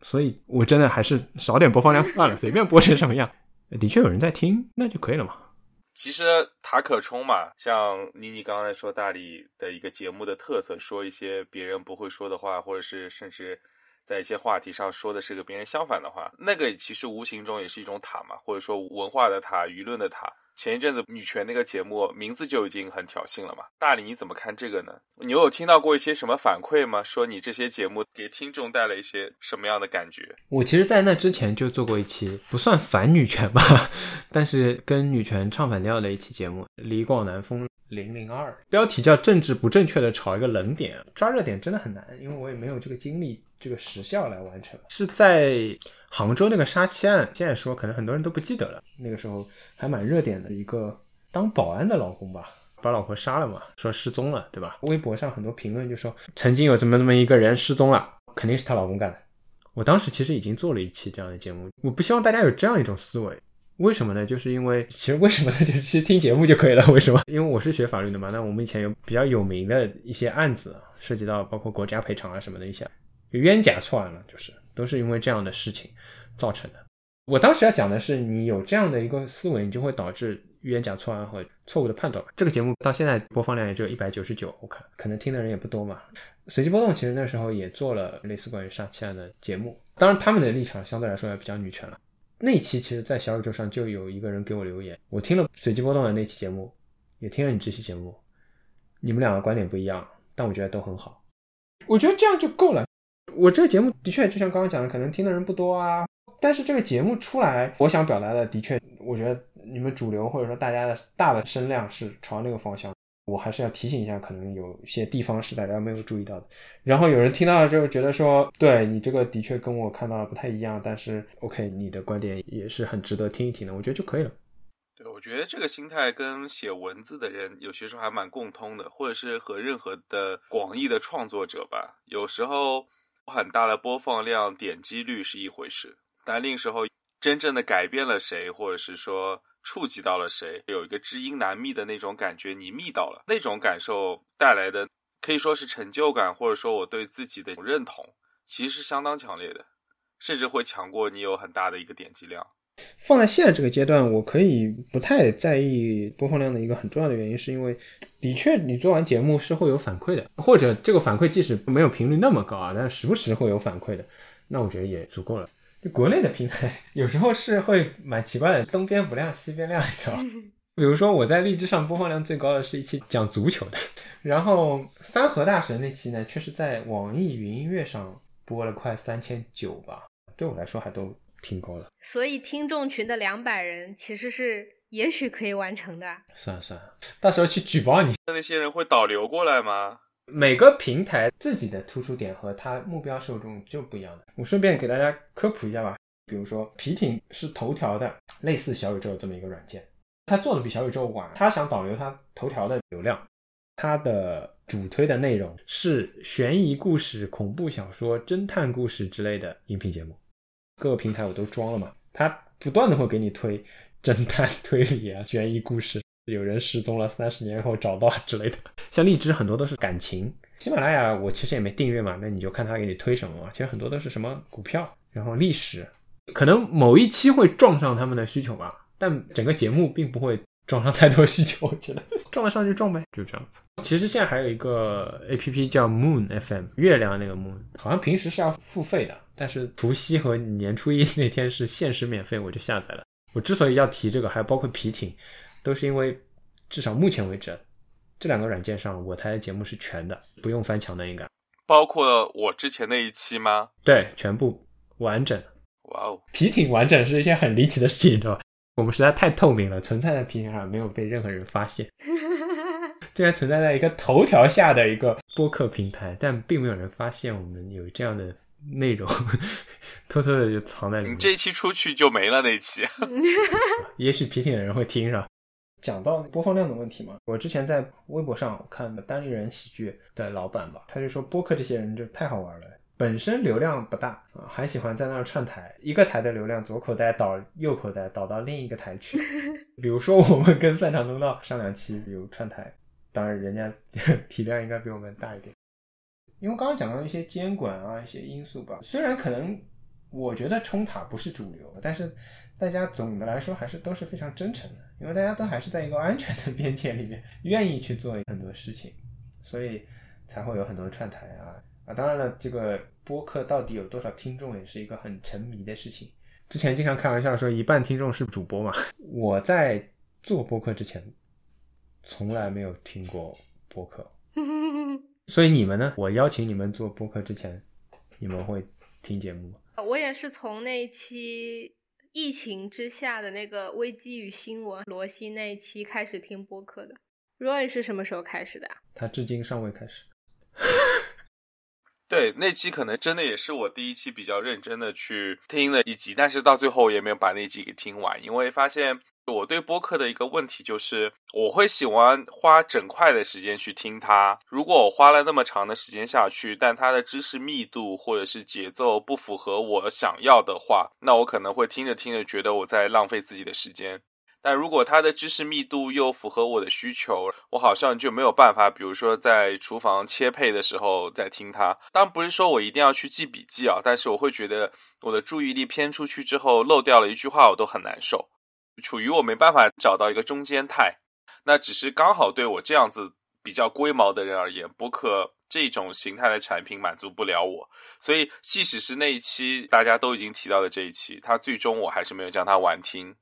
所以我真的还是少点播放量算了，[laughs] 随便播成什么样。的确有人在听，那就可以了嘛。其实塔可冲嘛，像妮妮刚才说大理的一个节目的特色，说一些别人不会说的话，或者是甚至在一些话题上说的是个别人相反的话，那个其实无形中也是一种塔嘛，或者说文化的塔、舆论的塔。前一阵子女权那个节目名字就已经很挑衅了嘛，大理你怎么看这个呢？你有听到过一些什么反馈吗？说你这些节目给听众带来一些什么样的感觉？我其实，在那之前就做过一期不算反女权吧，[laughs] 但是跟女权唱反调的一期节目，李广南风零零二，标题叫“政治不正确的炒一个冷点”，抓热点真的很难，因为我也没有这个精力、这个时效来完成。是在杭州那个杀妻案，现在说可能很多人都不记得了，那个时候。还蛮热点的一个当保安的老公吧，把老婆杀了嘛，说失踪了，对吧？微博上很多评论就说曾经有这么那么一个人失踪了，肯定是她老公干的。我当时其实已经做了一期这样的节目，我不希望大家有这样一种思维，为什么呢？就是因为其实为什么呢？就其实听节目就可以了。[laughs] 为什么？因为我是学法律的嘛，那我们以前有比较有名的一些案子，涉及到包括国家赔偿啊什么的一些冤假错案了，就是都是因为这样的事情造成的。我当时要讲的是，你有这样的一个思维，你就会导致冤假错案和错误的判断。这个节目到现在播放量也只有一百九十九，我看可能听的人也不多嘛。随机波动其实那时候也做了类似关于杀妻案的节目，当然他们的立场相对来说要比较女权了。那期其实，在小宇宙上就有一个人给我留言，我听了随机波动的那期节目，也听了你这期节目，你们两个观点不一样，但我觉得都很好。我觉得这样就够了。我这个节目的确就像刚刚讲的，可能听的人不多啊。但是这个节目出来，我想表达的的确，我觉得你们主流或者说大家的大的声量是朝那个方向。我还是要提醒一下，可能有些地方是大家没有注意到的。然后有人听到了之后觉得说，对你这个的确跟我看到的不太一样，但是 OK，你的观点也是很值得听一听的，我觉得就可以了。对，我觉得这个心态跟写文字的人有些时候还蛮共通的，或者是和任何的广义的创作者吧，有时候很大的播放量、点击率是一回事。但那个时候，真正的改变了谁，或者是说触及到了谁，有一个知音难觅的那种感觉，你觅到了那种感受带来的，可以说是成就感，或者说我对自己的认同，其实是相当强烈的，甚至会强过你有很大的一个点击量。放在现在这个阶段，我可以不太在意播放量的一个很重要的原因，是因为的确你做完节目是会有反馈的，或者这个反馈即使没有频率那么高啊，但是时不时会有反馈的，那我觉得也足够了。就国内的平台有时候是会蛮奇怪的，东边不亮西边亮，你知道吗？[laughs] 比如说我在荔枝上播放量最高的是一期讲足球的，[laughs] 然后三河大神那期呢，却是在网易云音乐上播了快三千九吧，对我来说还都。挺高的，所以听众群的两百人其实是也许可以完成的。算了算了，到时候去举报你。那那些人会导流过来吗？每个平台自己的突出点和它目标受众就不一样的。我顺便给大家科普一下吧。比如说皮艇是头条的类似小宇宙这么一个软件，它做的比小宇宙晚。它想导流它头条的流量，它的主推的内容是悬疑故事、恐怖小说、侦探故事之类的音频节目。各个平台我都装了嘛，它不断的会给你推侦探推理啊、悬疑故事，有人失踪了，三十年后找到之类的。像荔枝很多都是感情，喜马拉雅我其实也没订阅嘛，那你就看他给你推什么嘛。其实很多都是什么股票，然后历史，可能某一期会撞上他们的需求吧，但整个节目并不会撞上太多需求，我觉得 [laughs] 撞得上就撞呗，就这样子。其实现在还有一个 A P P 叫 Moon F M，月亮那个 Moon，好像平时是要付费的。但是除夕和年初一 [laughs] 那天是限时免费，我就下载了。我之所以要提这个，还包括皮艇，都是因为至少目前为止，这两个软件上我台的节目是全的，不用翻墙的应该。包括我之前那一期吗？对，全部完整。哇哦，皮艇完整是一件很离奇的事情，知道吧？我们实在太透明了，存在在皮艇上没有被任何人发现，[laughs] 竟然存在在一个头条下的一个播客平台，但并没有人发现我们有这样的。内容 [laughs] 偷偷的就藏在里面。你这一期出去就没了那一期。[laughs] 也许皮艇的人会听上？讲到播放量的问题嘛，我之前在微博上看单立人喜剧的老板吧，他就说播客这些人就太好玩了，本身流量不大啊，还喜欢在那儿串台，一个台的流量左口袋导右口袋导到另一个台去。[laughs] 比如说我们跟散场通道上两期比如串台，当然人家体量应该比我们大一点。因为刚刚讲到一些监管啊，一些因素吧，虽然可能我觉得冲塔不是主流，但是大家总的来说还是都是非常真诚的，因为大家都还是在一个安全的边界里面，愿意去做很多事情，所以才会有很多串台啊啊！当然了，这个播客到底有多少听众也是一个很沉迷的事情。之前经常开玩笑说一半听众是主播嘛，我在做播客之前从来没有听过播客。[laughs] 所以你们呢？我邀请你们做播客之前，你们会听节目吗？我也是从那一期疫情之下的那个危机与新闻罗西那一期开始听播客的。Roy 是什么时候开始的？他至今尚未开始。对，那期可能真的也是我第一期比较认真的去听的一集，但是到最后也没有把那集给听完，因为发现。我对播客的一个问题就是，我会喜欢花整块的时间去听它。如果我花了那么长的时间下去，但它的知识密度或者是节奏不符合我想要的话，那我可能会听着听着觉得我在浪费自己的时间。但如果它的知识密度又符合我的需求，我好像就没有办法，比如说在厨房切配的时候再听它。当然不是说我一定要去记笔记啊，但是我会觉得我的注意力偏出去之后漏掉了一句话，我都很难受。处于我没办法找到一个中间态，那只是刚好对我这样子比较龟毛的人而言，播客这种形态的产品满足不了我，所以即使是那一期大家都已经提到的这一期，它最终我还是没有将它完听。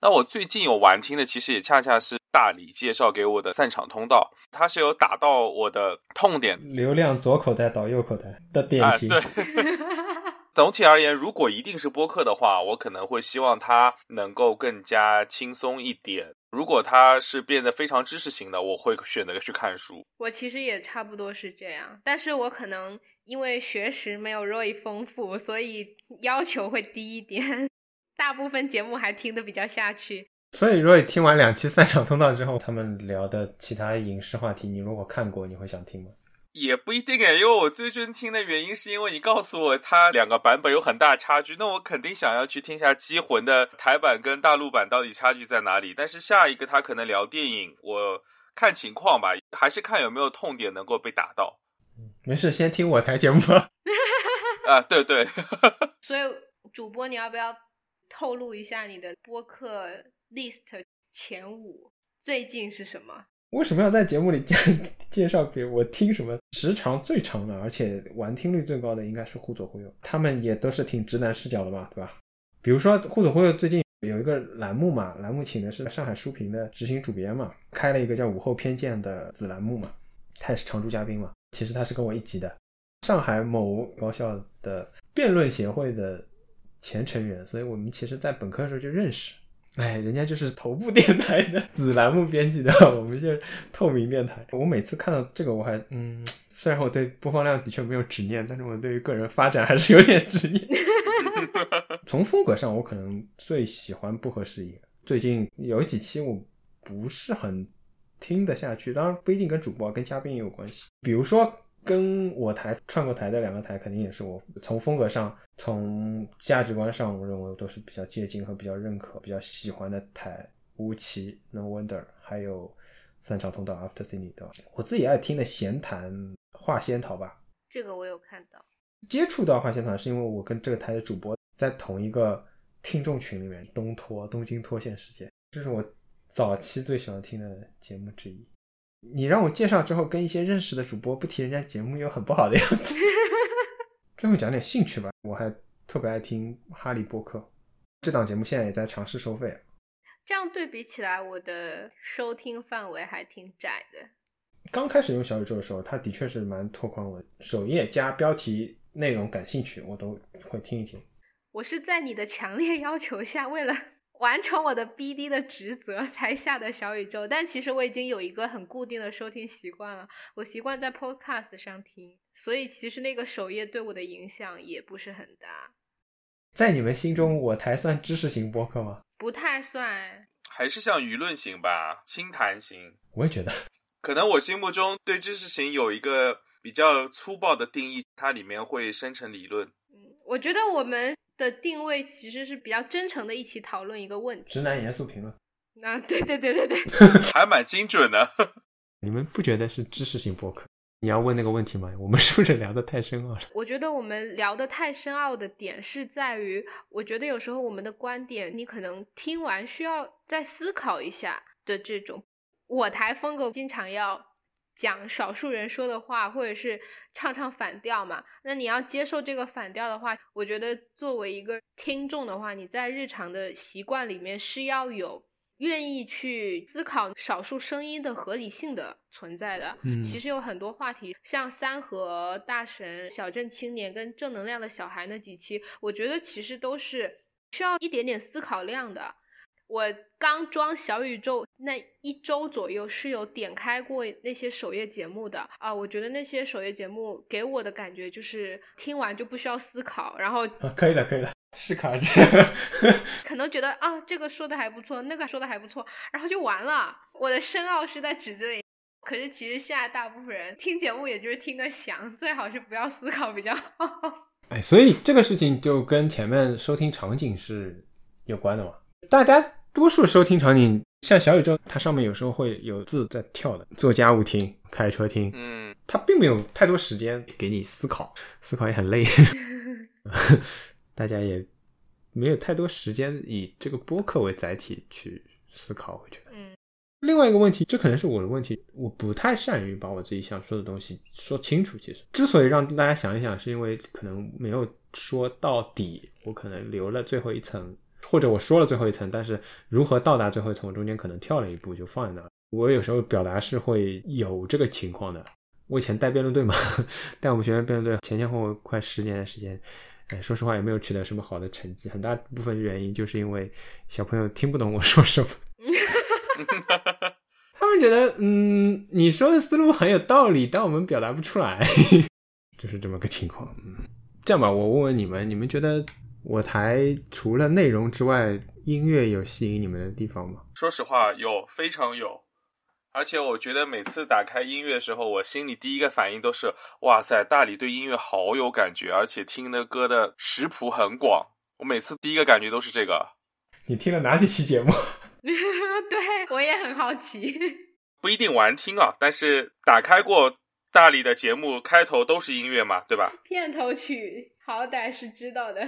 那我最近有完听的，其实也恰恰是大理介绍给我的散场通道，它是有打到我的痛点，流量左口袋倒右口袋的典型。对。[laughs] [laughs] 总体而言，如果一定是播客的话，我可能会希望它能够更加轻松一点。如果它是变得非常知识型的，我会选择去看书。我其实也差不多是这样，但是我可能因为学识没有 Roy 丰富，所以要求会低一点。大部分节目还听得比较下去。所以，Roy 听完两期赛场通道之后，他们聊的其他影视话题，你如果看过，你会想听吗？也不一定哎，因为我最近听的原因是因为你告诉我它两个版本有很大差距，那我肯定想要去听一下《机魂》的台版跟大陆版到底差距在哪里。但是下一个他可能聊电影，我看情况吧，还是看有没有痛点能够被打到。没事，先听我台节目。[laughs] 啊，对对。[laughs] 所以主播，你要不要透露一下你的播客 list 前五最近是什么？为什么要在节目里介 [laughs] 介绍给我听什么？时长最长的，而且玩听率最高的应该是互左互右，他们也都是挺直男视角的嘛，对吧？比如说互左互右最近有一个栏目嘛，栏目请的是上海书评的执行主编嘛，开了一个叫午后偏见的子栏目嘛，他也是常驻嘉宾嘛。其实他是跟我一级的，上海某高校的辩论协会的前成员，所以我们其实在本科的时候就认识。哎，人家就是头部电台的子栏目编辑的，我们就是透明电台。我每次看到这个，我还嗯，虽然我对播放量的确没有执念，但是我对于个人发展还是有点执念。[laughs] 从风格上，我可能最喜欢不合时宜。最近有几期我不是很听得下去，当然不一定跟主播、跟嘉宾也有关系。比如说。跟我台串过台的两个台，肯定也是我从风格上、从价值观上，我认为都是比较接近和比较认可、比较喜欢的台。吴奇、No Wonder，还有三场通道 After Cine 的，我自己爱听的闲谈画仙桃吧。这个我有看到。接触到画仙桃是因为我跟这个台的主播在同一个听众群里面，东拖东京脱线事件，这是我早期最喜欢听的节目之一。你让我介绍之后，跟一些认识的主播不提人家节目，又很不好的样子。[laughs] 最后讲点兴趣吧，我还特别爱听《哈利波特》这档节目，现在也在尝试收费。这样对比起来，我的收听范围还挺窄的。刚开始用小宇宙的时候，它的确是蛮拓宽我首页加标题内容感兴趣，我都会听一听。我是在你的强烈要求下，为了。完成我的 BD 的职责才下的小宇宙，但其实我已经有一个很固定的收听习惯了，我习惯在 Podcast 上听，所以其实那个首页对我的影响也不是很大。在你们心中，我台算知识型播客吗？不太算，还是像舆论型吧，清谈型。我也觉得，可能我心目中对知识型有一个比较粗暴的定义，它里面会生成理论。嗯，我觉得我们。的定位其实是比较真诚的，一起讨论一个问题。直男严肃评论。[laughs] 啊，对对对对对，[laughs] 还蛮精准的。[laughs] 你们不觉得是知识型博客？你要问那个问题吗？我们是不是聊的太深奥了？我觉得我们聊的太深奥的点是在于，我觉得有时候我们的观点，你可能听完需要再思考一下的这种。我台风格经常要。讲少数人说的话，或者是唱唱反调嘛？那你要接受这个反调的话，我觉得作为一个听众的话，你在日常的习惯里面是要有愿意去思考少数声音的合理性的存在的。嗯，其实有很多话题，像三和大神、小镇青年跟正能量的小孩那几期，我觉得其实都是需要一点点思考量的。我刚装小宇宙那一周左右是有点开过那些首页节目的啊，我觉得那些首页节目给我的感觉就是听完就不需要思考，然后可以的，可以的，适可而止。[laughs] 可能觉得啊这个说的还不错，那个说的还不错，然后就完了。我的深奥是在指这里，可是其实现在大部分人听节目也就是听个响，最好是不要思考比较好。哎，所以这个事情就跟前面收听场景是有关的嘛，大家。多数收听场景像小宇宙，它上面有时候会有字在跳的，做家务听、开车听，嗯，它并没有太多时间给你思考，[laughs] 思考也很累，[laughs] 大家也没有太多时间以这个播客为载体去思考，我觉得。嗯。另外一个问题，这可能是我的问题，我不太善于把我自己想说的东西说清楚。其实，之所以让大家想一想，是因为可能没有说到底，我可能留了最后一层。或者我说了最后一层，但是如何到达最后一层，我中间可能跳了一步就放在那。我有时候表达是会有这个情况的。我以前带辩论队嘛，[laughs] 带我们学院辩论队前前后后快十年的时间，哎，说实话也没有取得什么好的成绩。很大部分原因就是因为小朋友听不懂我说什么，[laughs] 他们觉得嗯你说的思路很有道理，但我们表达不出来，[laughs] 就是这么个情况。嗯，这样吧，我问问你们，你们觉得？我台除了内容之外，音乐有吸引你们的地方吗？说实话，有，非常有。而且我觉得每次打开音乐的时候，我心里第一个反应都是：哇塞，大理对音乐好有感觉，而且听的歌的食谱很广。我每次第一个感觉都是这个。你听了哪几期节目？[laughs] 对我也很好奇。不一定玩听啊，但是打开过大理的节目，开头都是音乐嘛，对吧？片头曲好歹是知道的。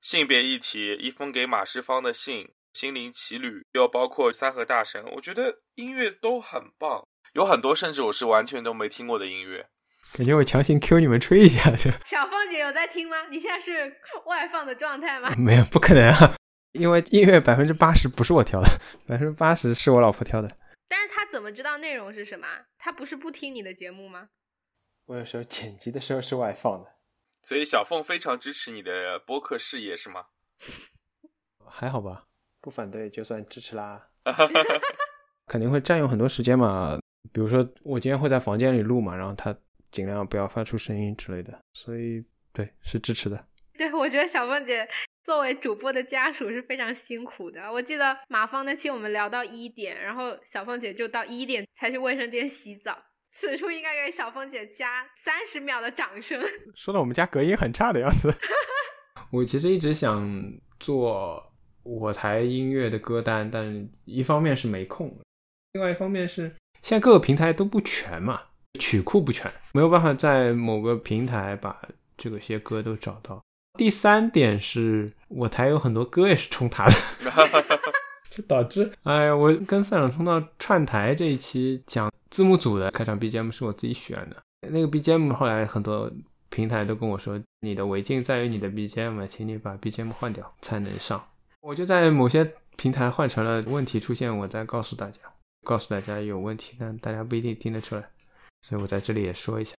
性别议题，一封给马世芳的信，心灵奇旅，又包括三和大神，我觉得音乐都很棒，有很多甚至我是完全都没听过的音乐。感觉我强行 Q 你们吹一下，就小凤姐有在听吗？你现在是外放的状态吗？[laughs] 没有，不可能啊！因为音乐百分之八十不是我挑的，[laughs] 百分之八十是我老婆挑的。但是她怎么知道内容是什么？她不是不听你的节目吗？我有时候剪辑的时候是外放的，所以小凤非常支持你的播客事业，是吗？[laughs] 还好吧，不反对就算支持啦。[laughs] 肯定会占用很多时间嘛，比如说我今天会在房间里录嘛，然后他。尽量不要发出声音之类的，所以对是支持的。对，我觉得小凤姐作为主播的家属是非常辛苦的。我记得马芳那期我们聊到一点，然后小凤姐就到一点才去卫生间洗澡。此处应该给小凤姐加三十秒的掌声。[laughs] 说到我们家隔音很差的样子。[laughs] 我其实一直想做我台音乐的歌单，但一方面是没空，另外一方面是现在各个平台都不全嘛。曲库不全，没有办法在某个平台把这个些歌都找到。第三点是我台有很多歌也是冲塔的，[laughs] 就导致哎呀，我跟赛场通道串台这一期讲字幕组的开场 BGM 是我自己选的，那个 BGM 后来很多平台都跟我说，你的违禁在于你的 BGM，请你把 BGM 换掉才能上。我就在某些平台换成了问题出现，我再告诉大家，告诉大家有问题，但大家不一定听得出来。所以我在这里也说一下，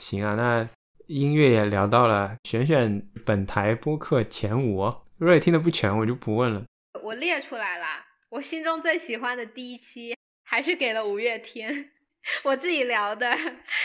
行啊，那音乐也聊到了，选选本台播客前五。如果听的不全，我就不问了。我列出来了，我心中最喜欢的第一期还是给了五月天，[laughs] 我自己聊的，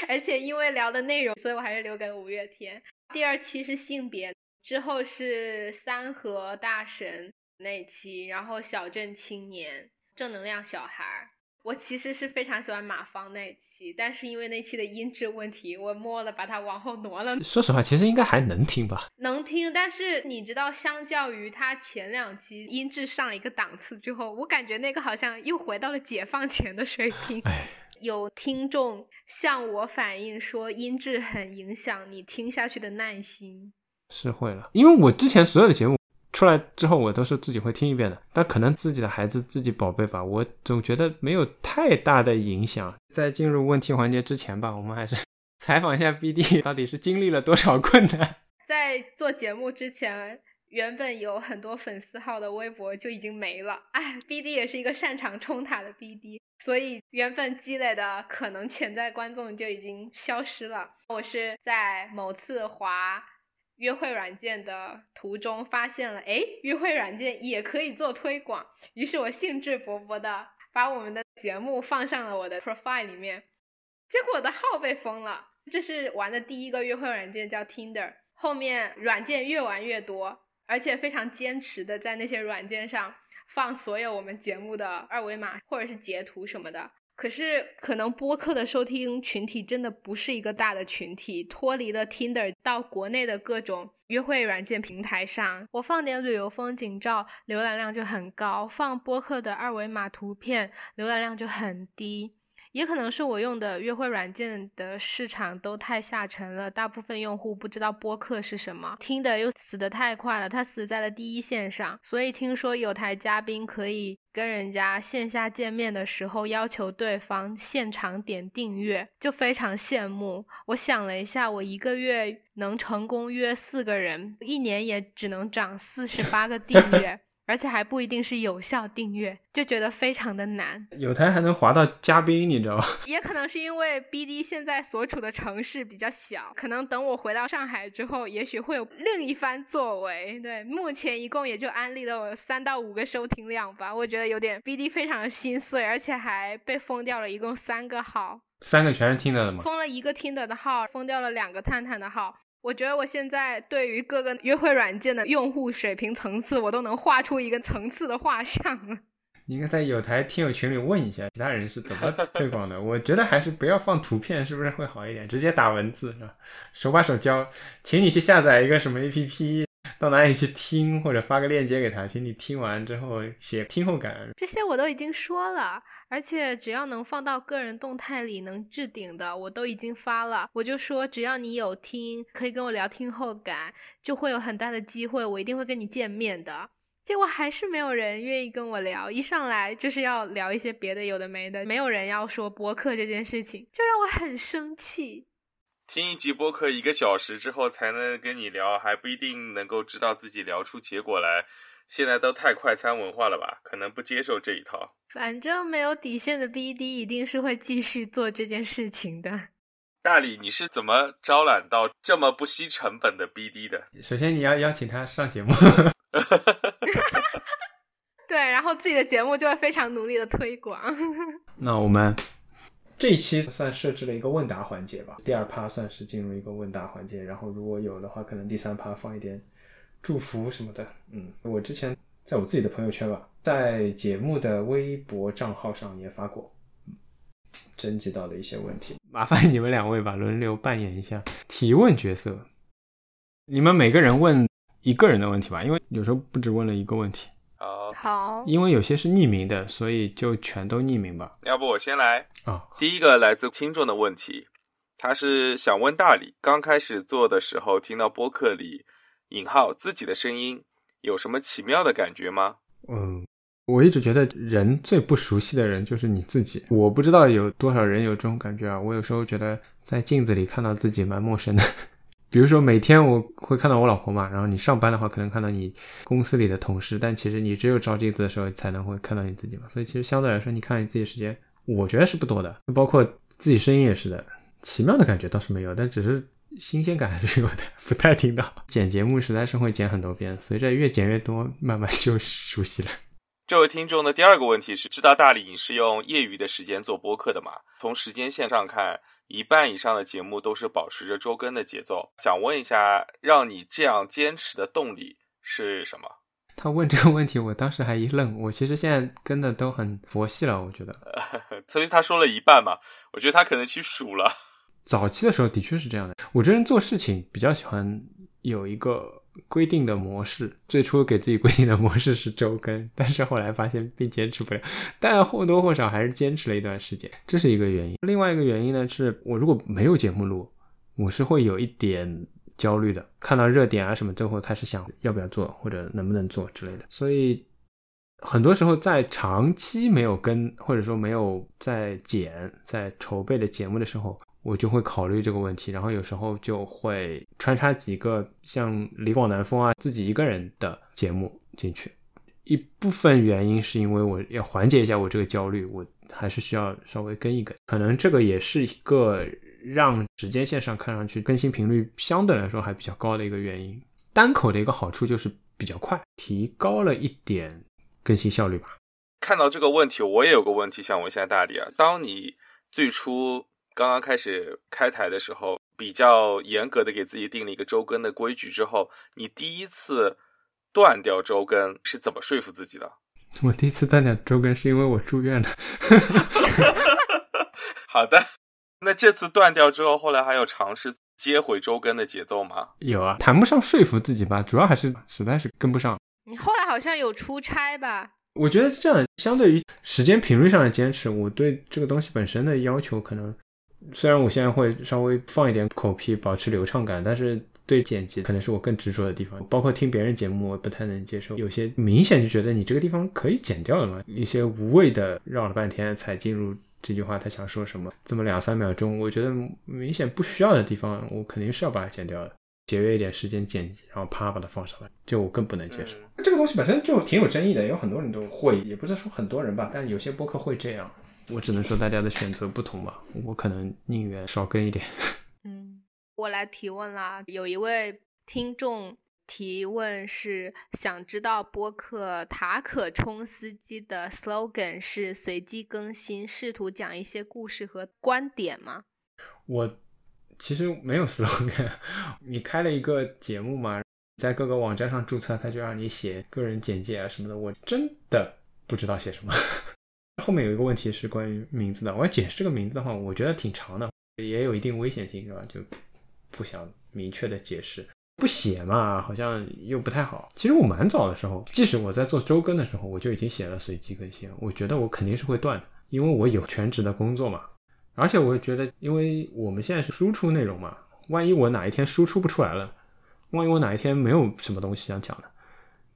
而且因为聊的内容，所以我还是留给五月天。第二期是性别，之后是三和大神那期，然后小镇青年，正能量小孩。我其实是非常喜欢马芳那期，但是因为那期的音质问题，我默了把它往后挪了。说实话，其实应该还能听吧？能听，但是你知道，相较于他前两期音质上了一个档次之后，我感觉那个好像又回到了解放前的水平。有听众向我反映说，音质很影响你听下去的耐心。是会了，因为我之前所有的节目。出来之后，我都是自己会听一遍的，但可能自己的孩子、自己宝贝吧，我总觉得没有太大的影响。在进入问题环节之前吧，我们还是采访一下 BD [laughs] 到底是经历了多少困难。在做节目之前，原本有很多粉丝号的微博就已经没了。哎，BD 也是一个擅长冲塔的 BD，所以原本积累的可能潜在观众就已经消失了。我是在某次滑。约会软件的途中发现了，哎，约会软件也可以做推广，于是我兴致勃勃的把我们的节目放上了我的 profile 里面，结果我的号被封了。这是玩的第一个约会软件，叫 Tinder。后面软件越玩越多，而且非常坚持的在那些软件上放所有我们节目的二维码或者是截图什么的。可是，可能播客的收听群体真的不是一个大的群体，脱离了 Tinder 到国内的各种约会软件平台上，我放点旅游风景照，浏览量就很高；放播客的二维码图片，浏览量就很低。也可能是我用的约会软件的市场都太下沉了，大部分用户不知道播客是什么，听的又死得太快了，它死在了第一线上。所以听说有台嘉宾可以跟人家线下见面的时候要求对方现场点订阅，就非常羡慕。我想了一下，我一个月能成功约四个人，一年也只能涨四十八个订阅。而且还不一定是有效订阅，就觉得非常的难。有台还能滑到嘉宾，你知道吗？也可能是因为 BD 现在所处的城市比较小，可能等我回到上海之后，也许会有另一番作为。对，目前一共也就安利了我三到五个收听量吧，我觉得有点 BD 非常的心碎，而且还被封掉了一共三个号，三个全是听的吗？封了一个听的的号，封掉了两个探探的号。我觉得我现在对于各个约会软件的用户水平层次，我都能画出一个层次的画像了。[laughs] 你应该在有台听友群里问一下，其他人是怎么推广的？[laughs] 我觉得还是不要放图片，是不是会好一点？直接打文字是吧？手把手教，请你去下载一个什么 APP，到哪里去听，或者发个链接给他，请你听完之后写听后感。这些我都已经说了。而且只要能放到个人动态里能置顶的，我都已经发了。我就说，只要你有听，可以跟我聊听后感，就会有很大的机会，我一定会跟你见面的。结果还是没有人愿意跟我聊，一上来就是要聊一些别的有的没的，没有人要说播客这件事情，就让我很生气。听一集播客一个小时之后才能跟你聊，还不一定能够知道自己聊出结果来。现在都太快餐文化了吧？可能不接受这一套。反正没有底线的 BD 一定是会继续做这件事情的。[laughs] 大理，你是怎么招揽到这么不惜成本的 BD 的？[laughs] 首先你要邀请他上节目，[laughs] 对，然后自己的节目就会非常努力的推广。那我们这一期算设置了一个问答环节吧，第二趴算是进入一个问答环节，然后如果有的话，可能第三趴放一点。祝福什么的，嗯，我之前在我自己的朋友圈吧，在节目的微博账号上也发过，征集到的一些问题，麻烦你们两位吧，轮流扮演一下提问角色，你们每个人问一个人的问题吧，因为有时候不止问了一个问题。好，好，因为有些是匿名的，所以就全都匿名吧。要不我先来？啊，第一个来自听众的问题，他是想问大理，刚开始做的时候听到播客里。引号自己的声音有什么奇妙的感觉吗？嗯，我一直觉得人最不熟悉的人就是你自己。我不知道有多少人有这种感觉啊。我有时候觉得在镜子里看到自己蛮陌生的。[laughs] 比如说每天我会看到我老婆嘛，然后你上班的话可能看到你公司里的同事，但其实你只有照镜子的时候才能会看到你自己嘛。所以其实相对来说，你看你自己时间，我觉得是不多的。包括自己声音也是的，奇妙的感觉倒是没有，但只是。新鲜感还是有的，不太听到。剪节目实在是会剪很多遍，随着越剪越多，慢慢就熟悉了。这位听众的第二个问题是：知道大理是用业余的时间做播客的吗？从时间线上看，一半以上的节目都是保持着周更的节奏。想问一下，让你这样坚持的动力是什么？他问这个问题，我当时还一愣。我其实现在跟的都很佛系了，我觉得。[laughs] 所以他说了一半嘛，我觉得他可能去数了。早期的时候的确是这样的，我这人做事情比较喜欢有一个规定的模式。最初给自己规定的模式是周更，但是后来发现并坚持不了，[laughs] 但或多或少还是坚持了一段时间，这是一个原因。另外一个原因呢，是我如果没有节目录，我是会有一点焦虑的，看到热点啊什么都会开始想要不要做或者能不能做之类的。所以很多时候在长期没有跟或者说没有在剪在筹备的节目的时候。我就会考虑这个问题，然后有时候就会穿插几个像李广南风啊自己一个人的节目进去。一部分原因是因为我要缓解一下我这个焦虑，我还是需要稍微更一更。可能这个也是一个让时间线上看上去更新频率相对来说还比较高的一个原因。单口的一个好处就是比较快，提高了一点更新效率吧。看到这个问题，我也有个问题想问一下大李啊，当你最初。刚刚开始开台的时候，比较严格的给自己定了一个周更的规矩。之后，你第一次断掉周更是怎么说服自己的？[laughs] 我第一次断掉周更是因为我住院了。[laughs] 好的，那这次断掉之后，后来还有尝试接回周更的节奏吗？有啊，谈不上说服自己吧，主要还是实在是跟不上。你后来好像有出差吧？我觉得这样，相对于时间频率上的坚持，我对这个东西本身的要求可能。虽然我现在会稍微放一点口癖，保持流畅感，但是对剪辑可能是我更执着的地方。包括听别人节目，我不太能接受，有些明显就觉得你这个地方可以剪掉了嘛。一些无谓的绕了半天才进入这句话，他想说什么，这么两三秒钟，我觉得明显不需要的地方，我肯定是要把它剪掉的，节约一点时间剪辑，然后啪把它放上来，就我更不能接受。这个东西本身就挺有争议的，有很多人都会，也不是说很多人吧，但有些播客会这样。我只能说大家的选择不同吧，我可能宁愿少跟一点。[laughs] 嗯，我来提问啦。有一位听众提问是想知道播客塔可冲司机的 slogan 是随机更新，试图讲一些故事和观点吗？我其实没有 [laughs] slogan。你开了一个节目嘛，在各个网站上注册，他就让你写个人简介啊什么的，我真的不知道写什么。后面有一个问题是关于名字的，我要解释这个名字的话，我觉得挺长的，也有一定危险性，是吧？就不想明确的解释，不写嘛，好像又不太好。其实我蛮早的时候，即使我在做周更的时候，我就已经写了随机更新，我觉得我肯定是会断的。因为我有全职的工作嘛，而且我觉得，因为我们现在是输出内容嘛，万一我哪一天输出不出来了，万一我哪一天没有什么东西想讲的，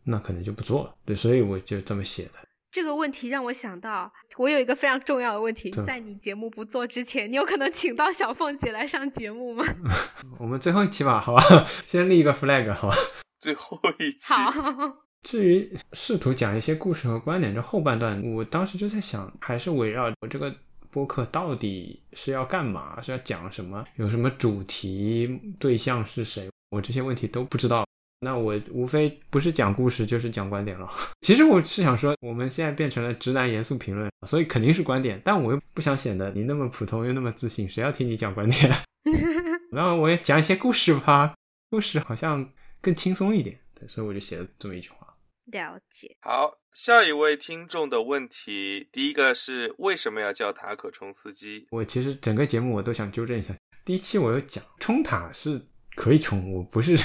那可能就不做了。对，所以我就这么写的。这个问题让我想到，我有一个非常重要的问题，在你节目不做之前，你有可能请到小凤姐来上节目吗？[laughs] 我们最后一期吧，好吧，先立一个 flag，好吧。最后一期，好，[laughs] 至于试图讲一些故事和观点，这后半段，我当时就在想，还是围绕我这个播客到底是要干嘛，是要讲什么，有什么主题，对象是谁，我这些问题都不知道。那我无非不是讲故事，就是讲观点了。[laughs] 其实我是想说，我们现在变成了直男严肃评论，所以肯定是观点，但我又不想显得你那么普通又那么自信，谁要听你讲观点？[laughs] 然后我也讲一些故事吧，故事好像更轻松一点，对，所以我就写了这么一句话。了解。好，下一位听众的问题，第一个是为什么要叫塔可冲司机？我其实整个节目我都想纠正一下，第一期我有讲冲塔是可以冲，我不是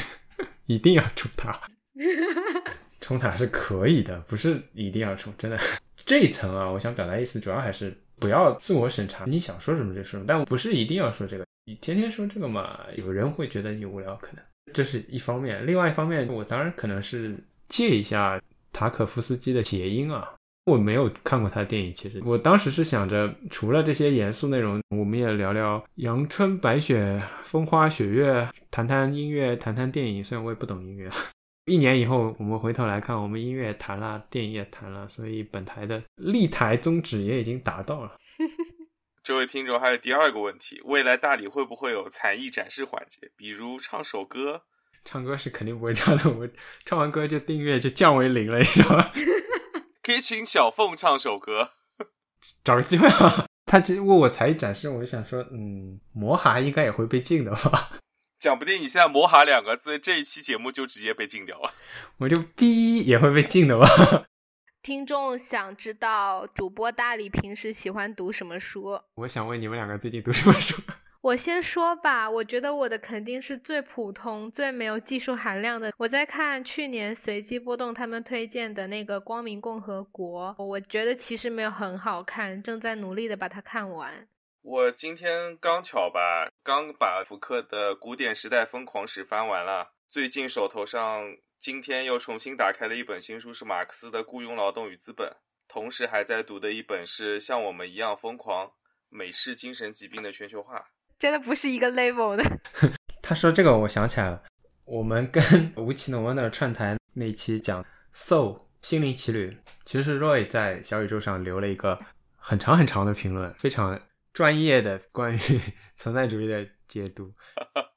一定要冲塔，[laughs] 冲塔是可以的，不是一定要冲，真的。这一层啊，我想表达意思主要还是不要自我审查，你想说什么就说什么，但不是一定要说这个，你天天说这个嘛，有人会觉得你无聊，可能这是一方面。另外一方面，我当然可能是借一下塔可夫斯基的谐音啊，我没有看过他的电影，其实我当时是想着，除了这些严肃内容，我们也聊聊阳春白雪、风花雪月，谈谈音乐，谈谈电影。虽然我也不懂音乐，[laughs] 一年以后我们回头来看，我们音乐谈了，电影也谈了，所以本台的立台宗旨也已经达到了。[laughs] 这位听众还有第二个问题：未来大理会不会有才艺展示环节，比如唱首歌？唱歌是肯定不会唱的，我唱完歌就订阅就降为零了，你知道吗？[laughs] 可以请小凤唱首歌。找个机会啊！他其实问我才艺展示，我就想说，嗯，魔蛤应该也会被禁的吧？[laughs] 讲不定你现在“魔蛤”两个字，这一期节目就直接被禁掉了。我就逼也会被禁的吧？[laughs] 听众想知道主播大理平时喜欢读什么书？我想问你们两个最近读什么书？我先说吧，我觉得我的肯定是最普通、最没有技术含量的。我在看去年随机波动他们推荐的那个《光明共和国》，我觉得其实没有很好看，正在努力的把它看完。我今天刚巧吧，刚把福克的《古典时代疯狂史》翻完了。最近手头上今天又重新打开了一本新书，是马克思的《雇佣劳动与资本》，同时还在读的一本是《像我们一样疯狂：美式精神疾病的全球化》。真的不是一个 level 的。[laughs] 他说这个，我想起来了，我们跟 [laughs] 吴奇隆温的串台那期讲《Soul 心灵奇旅》，其实是 Roy 在小宇宙上留了一个很长很长的评论，非常专业的关于 [laughs] 存在主义的解读。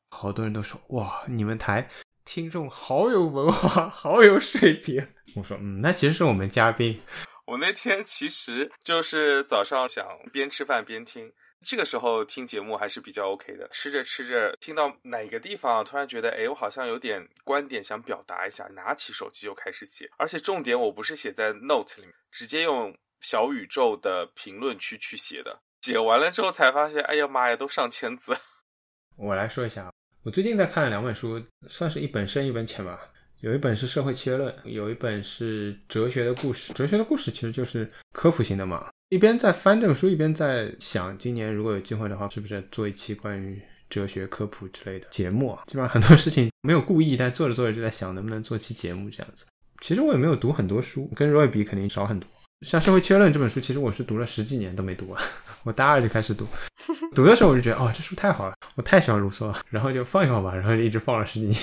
好多人都说哇，你们台听众好有文化，好有水平。我说嗯，那其实是我们嘉宾。我那天其实就是早上想边吃饭边听。这个时候听节目还是比较 OK 的，吃着吃着听到哪个地方，突然觉得，哎，我好像有点观点想表达一下，拿起手机就开始写，而且重点我不是写在 Note 里面，直接用小宇宙的评论区去写的。写完了之后才发现，哎呀妈呀，都上千字。[laughs] 我来说一下，我最近在看两本书，算是一本深一本浅吧。有一本是社会契约论，有一本是哲学的故事。哲学的故事其实就是科普型的嘛。一边在翻这本书，一边在想，今年如果有机会的话，是不是做一期关于哲学科普之类的节目啊？基本上很多事情没有故意，但做着做着就在想，能不能做期节目这样子。其实我也没有读很多书，跟 Roy 比肯定少很多。像《社会契约论》这本书，其实我是读了十几年都没读完，我大二就开始读，[laughs] 读的时候我就觉得，哦，这书太好了，我太喜欢卢梭了，然后就放一放吧，然后就一直放了十几年。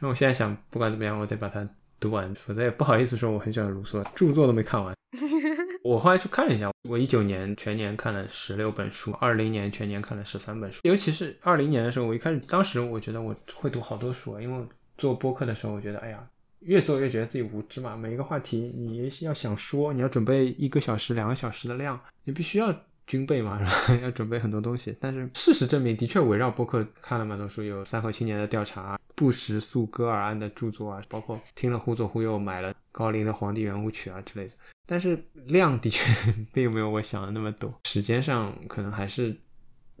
那我现在想，不管怎么样，我得把它读完，否则也不好意思说我很喜欢卢梭，著作都没看完。[laughs] 我后来去看了一下，我一九年全年看了十六本书，二零年全年看了十三本书。尤其是二零年的时候，我一开始当时我觉得我会读好多书，因为做播客的时候，我觉得哎呀，越做越觉得自己无知嘛。每一个话题你要想说，你要准备一个小时、两个小时的量，你必须要军备嘛，然后要准备很多东西。但是事实证明，的确围绕播客看了蛮多书，有三和青年的调查，布什素戈尔案的著作啊，包括听了忽左忽右，买了高林的《皇帝圆舞曲》啊之类的。但是量的确并没有我想的那么多，时间上可能还是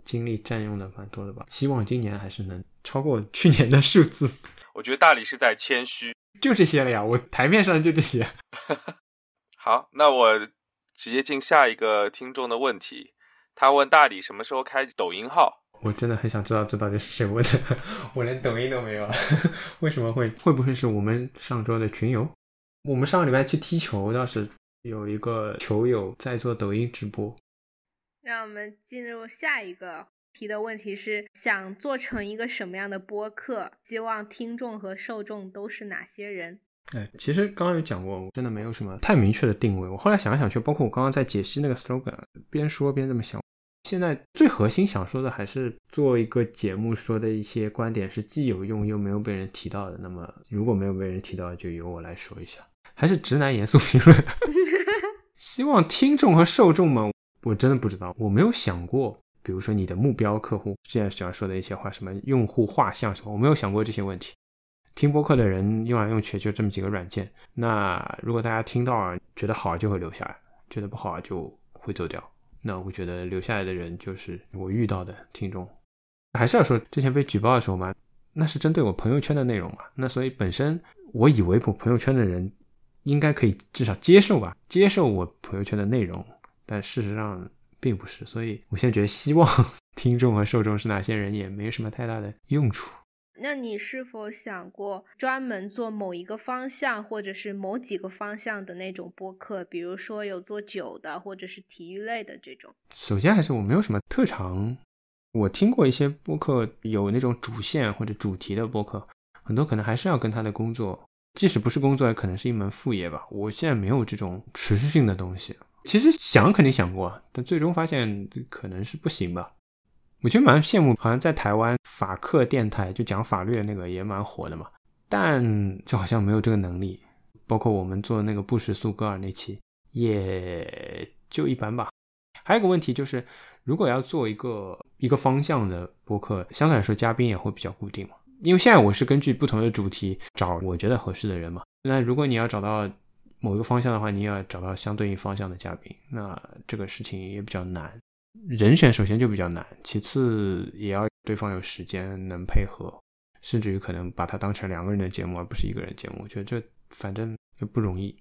精力占用的蛮多的吧。希望今年还是能超过去年的数字。[laughs] 我觉得大理是在谦虚，[laughs] 就这些了呀，我台面上就这些。[laughs] 好，那我直接进下一个听众的问题。他问大理什么时候开抖音号？我真的很想知道这到底是谁问的，[laughs] 我连抖音都没有了，[laughs] 为什么会？会不会是我们上周的群友？我们上个礼拜去踢球，倒是有一个球友在做抖音直播。让我们进入下一个提的问题是：想做成一个什么样的播客？希望听众和受众都是哪些人？哎，其实刚刚有讲过，我真的没有什么太明确的定位。我后来想来想去，包括我刚刚在解析那个 slogan，边说边这么想。现在最核心想说的还是做一个节目，说的一些观点是既有用又没有被人提到的。那么如果没有被人提到，就由我来说一下。还是直男严肃评论。[laughs] 希望听众和受众们，我真的不知道，我没有想过，比如说你的目标客户，现在喜欢说的一些话，什么用户画像什么，我没有想过这些问题。听播客的人用来用去就这么几个软件，那如果大家听到觉得好就会留下来，觉得不好就会走掉。那我觉得留下来的人就是我遇到的听众。还是要说，之前被举报的时候嘛，那是针对我朋友圈的内容嘛，那所以本身我以为我朋友圈的人应该可以至少接受吧，接受我朋友圈的内容，但事实上并不是。所以我现在觉得，希望 [laughs] 听众和受众是哪些人也没什么太大的用处。那你是否想过专门做某一个方向，或者是某几个方向的那种播客？比如说有做酒的，或者是体育类的这种。首先还是我没有什么特长，我听过一些播客有那种主线或者主题的播客，很多可能还是要跟他的工作，即使不是工作，也可能是一门副业吧。我现在没有这种持续性的东西。其实想肯定想过，但最终发现可能是不行吧。我其实蛮羡慕，好像在台湾法客电台就讲法律的那个也蛮火的嘛，但就好像没有这个能力。包括我们做那个布什苏格尔那期，也就一般吧。还有个问题就是，如果要做一个一个方向的播客，相对来说嘉宾也会比较固定嘛。因为现在我是根据不同的主题找我觉得合适的人嘛。那如果你要找到某一个方向的话，你要找到相对应方向的嘉宾，那这个事情也比较难。人选首先就比较难，其次也要对方有时间能配合，甚至于可能把它当成两个人的节目而不是一个人节目，我觉得这反正也不容易。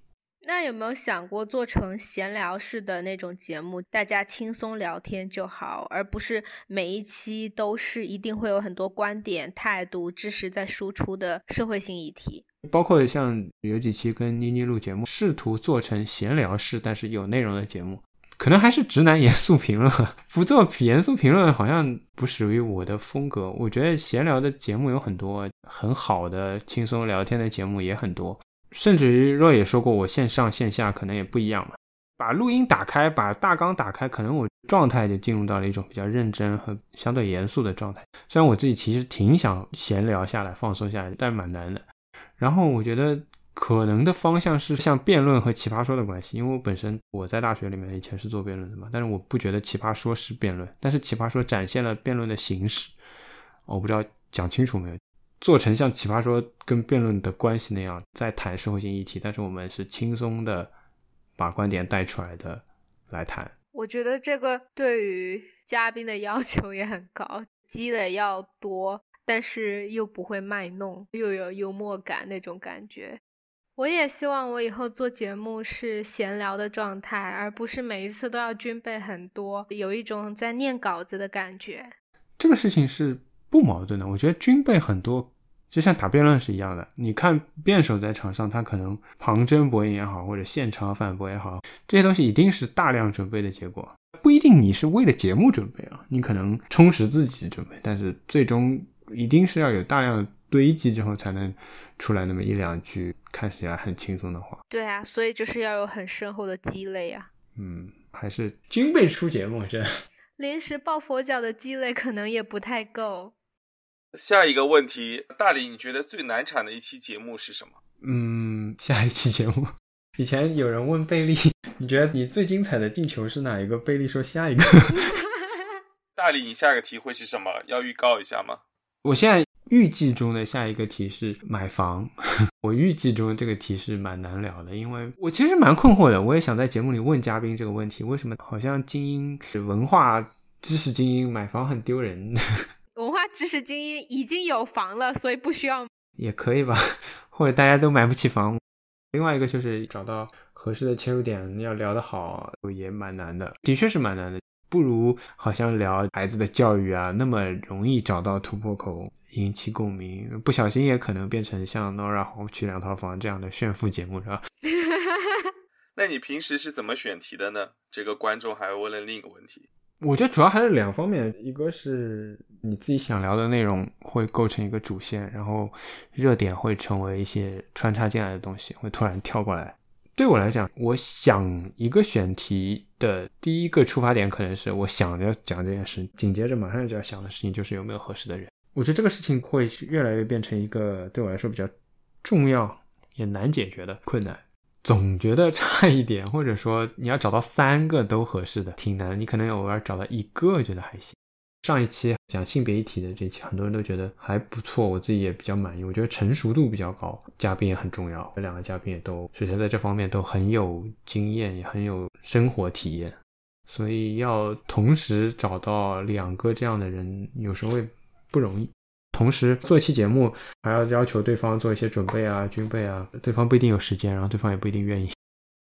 那有没有想过做成闲聊式的那种节目，大家轻松聊天就好，而不是每一期都是一定会有很多观点、态度、知识在输出的社会性议题？包括像有几期跟妮妮录节目，试图做成闲聊式但是有内容的节目。可能还是直男严肃评论，[laughs] 不做严肃评论好像不属于我的风格。我觉得闲聊的节目有很多，很好的轻松聊天的节目也很多。甚至于若也说过，我线上线下可能也不一样嘛。把录音打开，把大纲打开，可能我状态就进入到了一种比较认真和相对严肃的状态。虽然我自己其实挺想闲聊下来、放松下来，但蛮难的。然后我觉得。可能的方向是像辩论和奇葩说的关系，因为我本身我在大学里面以前是做辩论的嘛，但是我不觉得奇葩说是辩论，但是奇葩说展现了辩论的形式，我不知道讲清楚没有，做成像奇葩说跟辩论的关系那样在谈社会性议题，但是我们是轻松的把观点带出来的来谈。我觉得这个对于嘉宾的要求也很高，[laughs] 积累要多，但是又不会卖弄，又有幽默感那种感觉。我也希望我以后做节目是闲聊的状态，而不是每一次都要军备很多，有一种在念稿子的感觉。这个事情是不矛盾的。我觉得军备很多，就像打辩论是一样的。你看辩手在场上，他可能旁征博引也好，或者现场反驳也好，这些东西一定是大量准备的结果，不一定你是为了节目准备啊，你可能充实自己准备，但是最终一定是要有大量的。堆积之后才能出来那么一两句看起来很轻松的话。对啊，所以就是要有很深厚的积累啊。嗯，还是军备出节目这临时抱佛脚的积累可能也不太够。下一个问题，大理，你觉得最难产的一期节目是什么？嗯，下一期节目，[laughs] 以前有人问贝利，[laughs] 你觉得你最精彩的进球是哪一个？贝利说下一个。[laughs] 大理，你下个题会是什么？要预告一下吗？我现在。预计中的下一个题是买房，[laughs] 我预计中这个题是蛮难聊的，因为我其实蛮困惑的。我也想在节目里问嘉宾这个问题：为什么好像精英是文化知识精英买房很丢人？[laughs] 文化知识精英已经有房了，所以不需要也可以吧？[laughs] 或者大家都买不起房？另外一个就是找到合适的切入点要聊得好也蛮难的，的确是蛮难的，不如好像聊孩子的教育啊那么容易找到突破口，引起共鸣，不小心也可能变成像 Nora 红娶两套房这样的炫富节目，是吧？[laughs] 那你平时是怎么选题的呢？这个观众还问了另一个问题。我觉得主要还是两方面，一个是你自己想聊的内容会构成一个主线，然后热点会成为一些穿插进来的东西，会突然跳过来。对我来讲，我想一个选题的第一个出发点可能是我想着讲这件事，紧接着马上就要想的事情就是有没有合适的人。我觉得这个事情会越来越变成一个对我来说比较重要也难解决的困难。总觉得差一点，或者说你要找到三个都合适的挺难，你可能偶尔找到一个觉得还行。上一期讲性别一体的这期，很多人都觉得还不错，我自己也比较满意。我觉得成熟度比较高，嘉宾也很重要，这两个嘉宾也都首先在这方面都很有经验，也很有生活体验，所以要同时找到两个这样的人，有时候会不容易。同时做一期节目，还要要求对方做一些准备啊、军备啊，对方不一定有时间，然后对方也不一定愿意。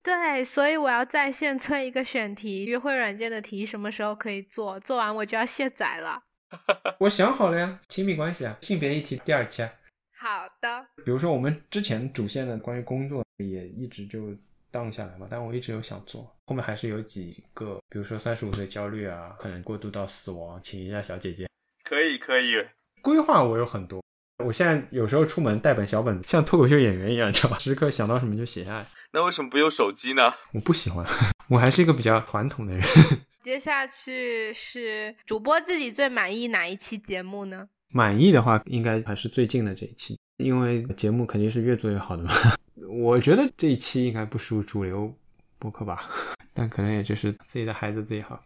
对，所以我要在线催一个选题，约会软件的题什么时候可以做？做完我就要卸载了。[laughs] 我想好了呀，亲密关系啊，性别议题第二期啊。好的。比如说我们之前主线的关于工作也一直就荡下来嘛，但我一直有想做，后面还是有几个，比如说三十五岁焦虑啊，可能过渡到死亡，请一下小姐姐。可以可以。规划我有很多，我现在有时候出门带本小本子，像脱口秀演员一样，知道吧？时刻想到什么就写下来。那为什么不用手机呢？我不喜欢，[laughs] 我还是一个比较传统的人。[laughs] 接下去是主播自己最满意哪一期节目呢？满意的话，应该还是最近的这一期，因为节目肯定是越做越好的嘛。[laughs] 我觉得这一期应该不输主流播客吧，但可能也就是自己的孩子自己好。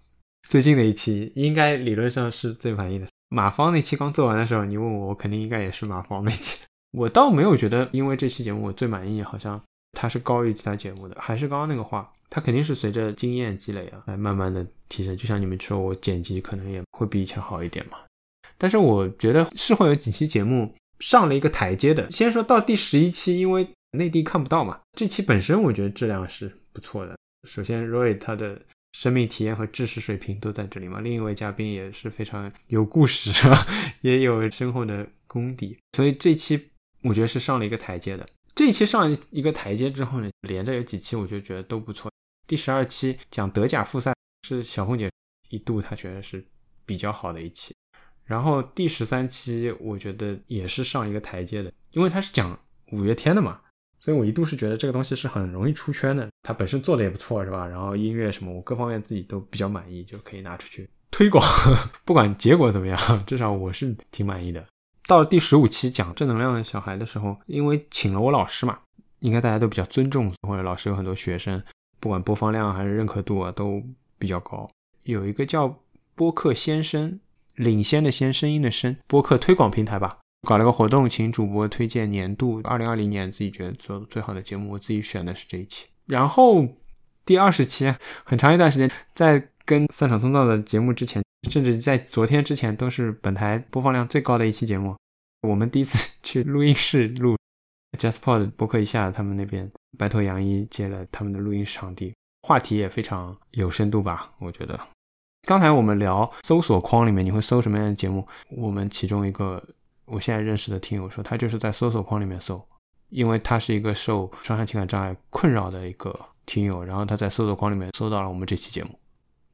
最近的一期应该理论上是最满意的。马芳那期刚做完的时候，你问我，我肯定应该也是马芳那期。[laughs] 我倒没有觉得，因为这期节目我最满意，好像它是高于其他节目的。还是刚刚那个话，它肯定是随着经验积累啊，来慢慢的提升。就像你们说，我剪辑可能也会比以前好一点嘛。但是我觉得是会有几期节目上了一个台阶的。先说到第十一期，因为内地看不到嘛，这期本身我觉得质量是不错的。首先，Roy 他的。生命体验和知识水平都在这里嘛。另一位嘉宾也是非常有故事，[laughs] 也有深厚的功底，所以这期我觉得是上了一个台阶的。这一期上一个台阶之后呢，连着有几期我就觉得都不错。第十二期讲德甲复赛是小红姐一度她觉得是比较好的一期，然后第十三期我觉得也是上一个台阶的，因为它是讲五月天的嘛。所以我一度是觉得这个东西是很容易出圈的，它本身做的也不错，是吧？然后音乐什么，我各方面自己都比较满意，就可以拿出去推广。[laughs] 不管结果怎么样，至少我是挺满意的。到第十五期讲正能量的小孩的时候，因为请了我老师嘛，应该大家都比较尊重，或者老师有很多学生，不管播放量还是认可度啊，都比较高。有一个叫播客先生，领先的先，声音的声，播客推广平台吧。搞了个活动，请主播推荐年度二零二零年自己觉得做最好的节目。我自己选的是这一期。然后第二十期，很长一段时间在跟散场通道的节目之前，甚至在昨天之前，都是本台播放量最高的一期节目。我们第一次去录音室录 JustPod 博客一下，他们那边拜托杨一接了他们的录音场地，话题也非常有深度吧？我觉得。刚才我们聊搜索框里面你会搜什么样的节目？我们其中一个。我现在认识的听友说，他就是在搜索框里面搜，因为他是一个受双向情感障碍困扰的一个听友，然后他在搜索框里面搜到了我们这期节目。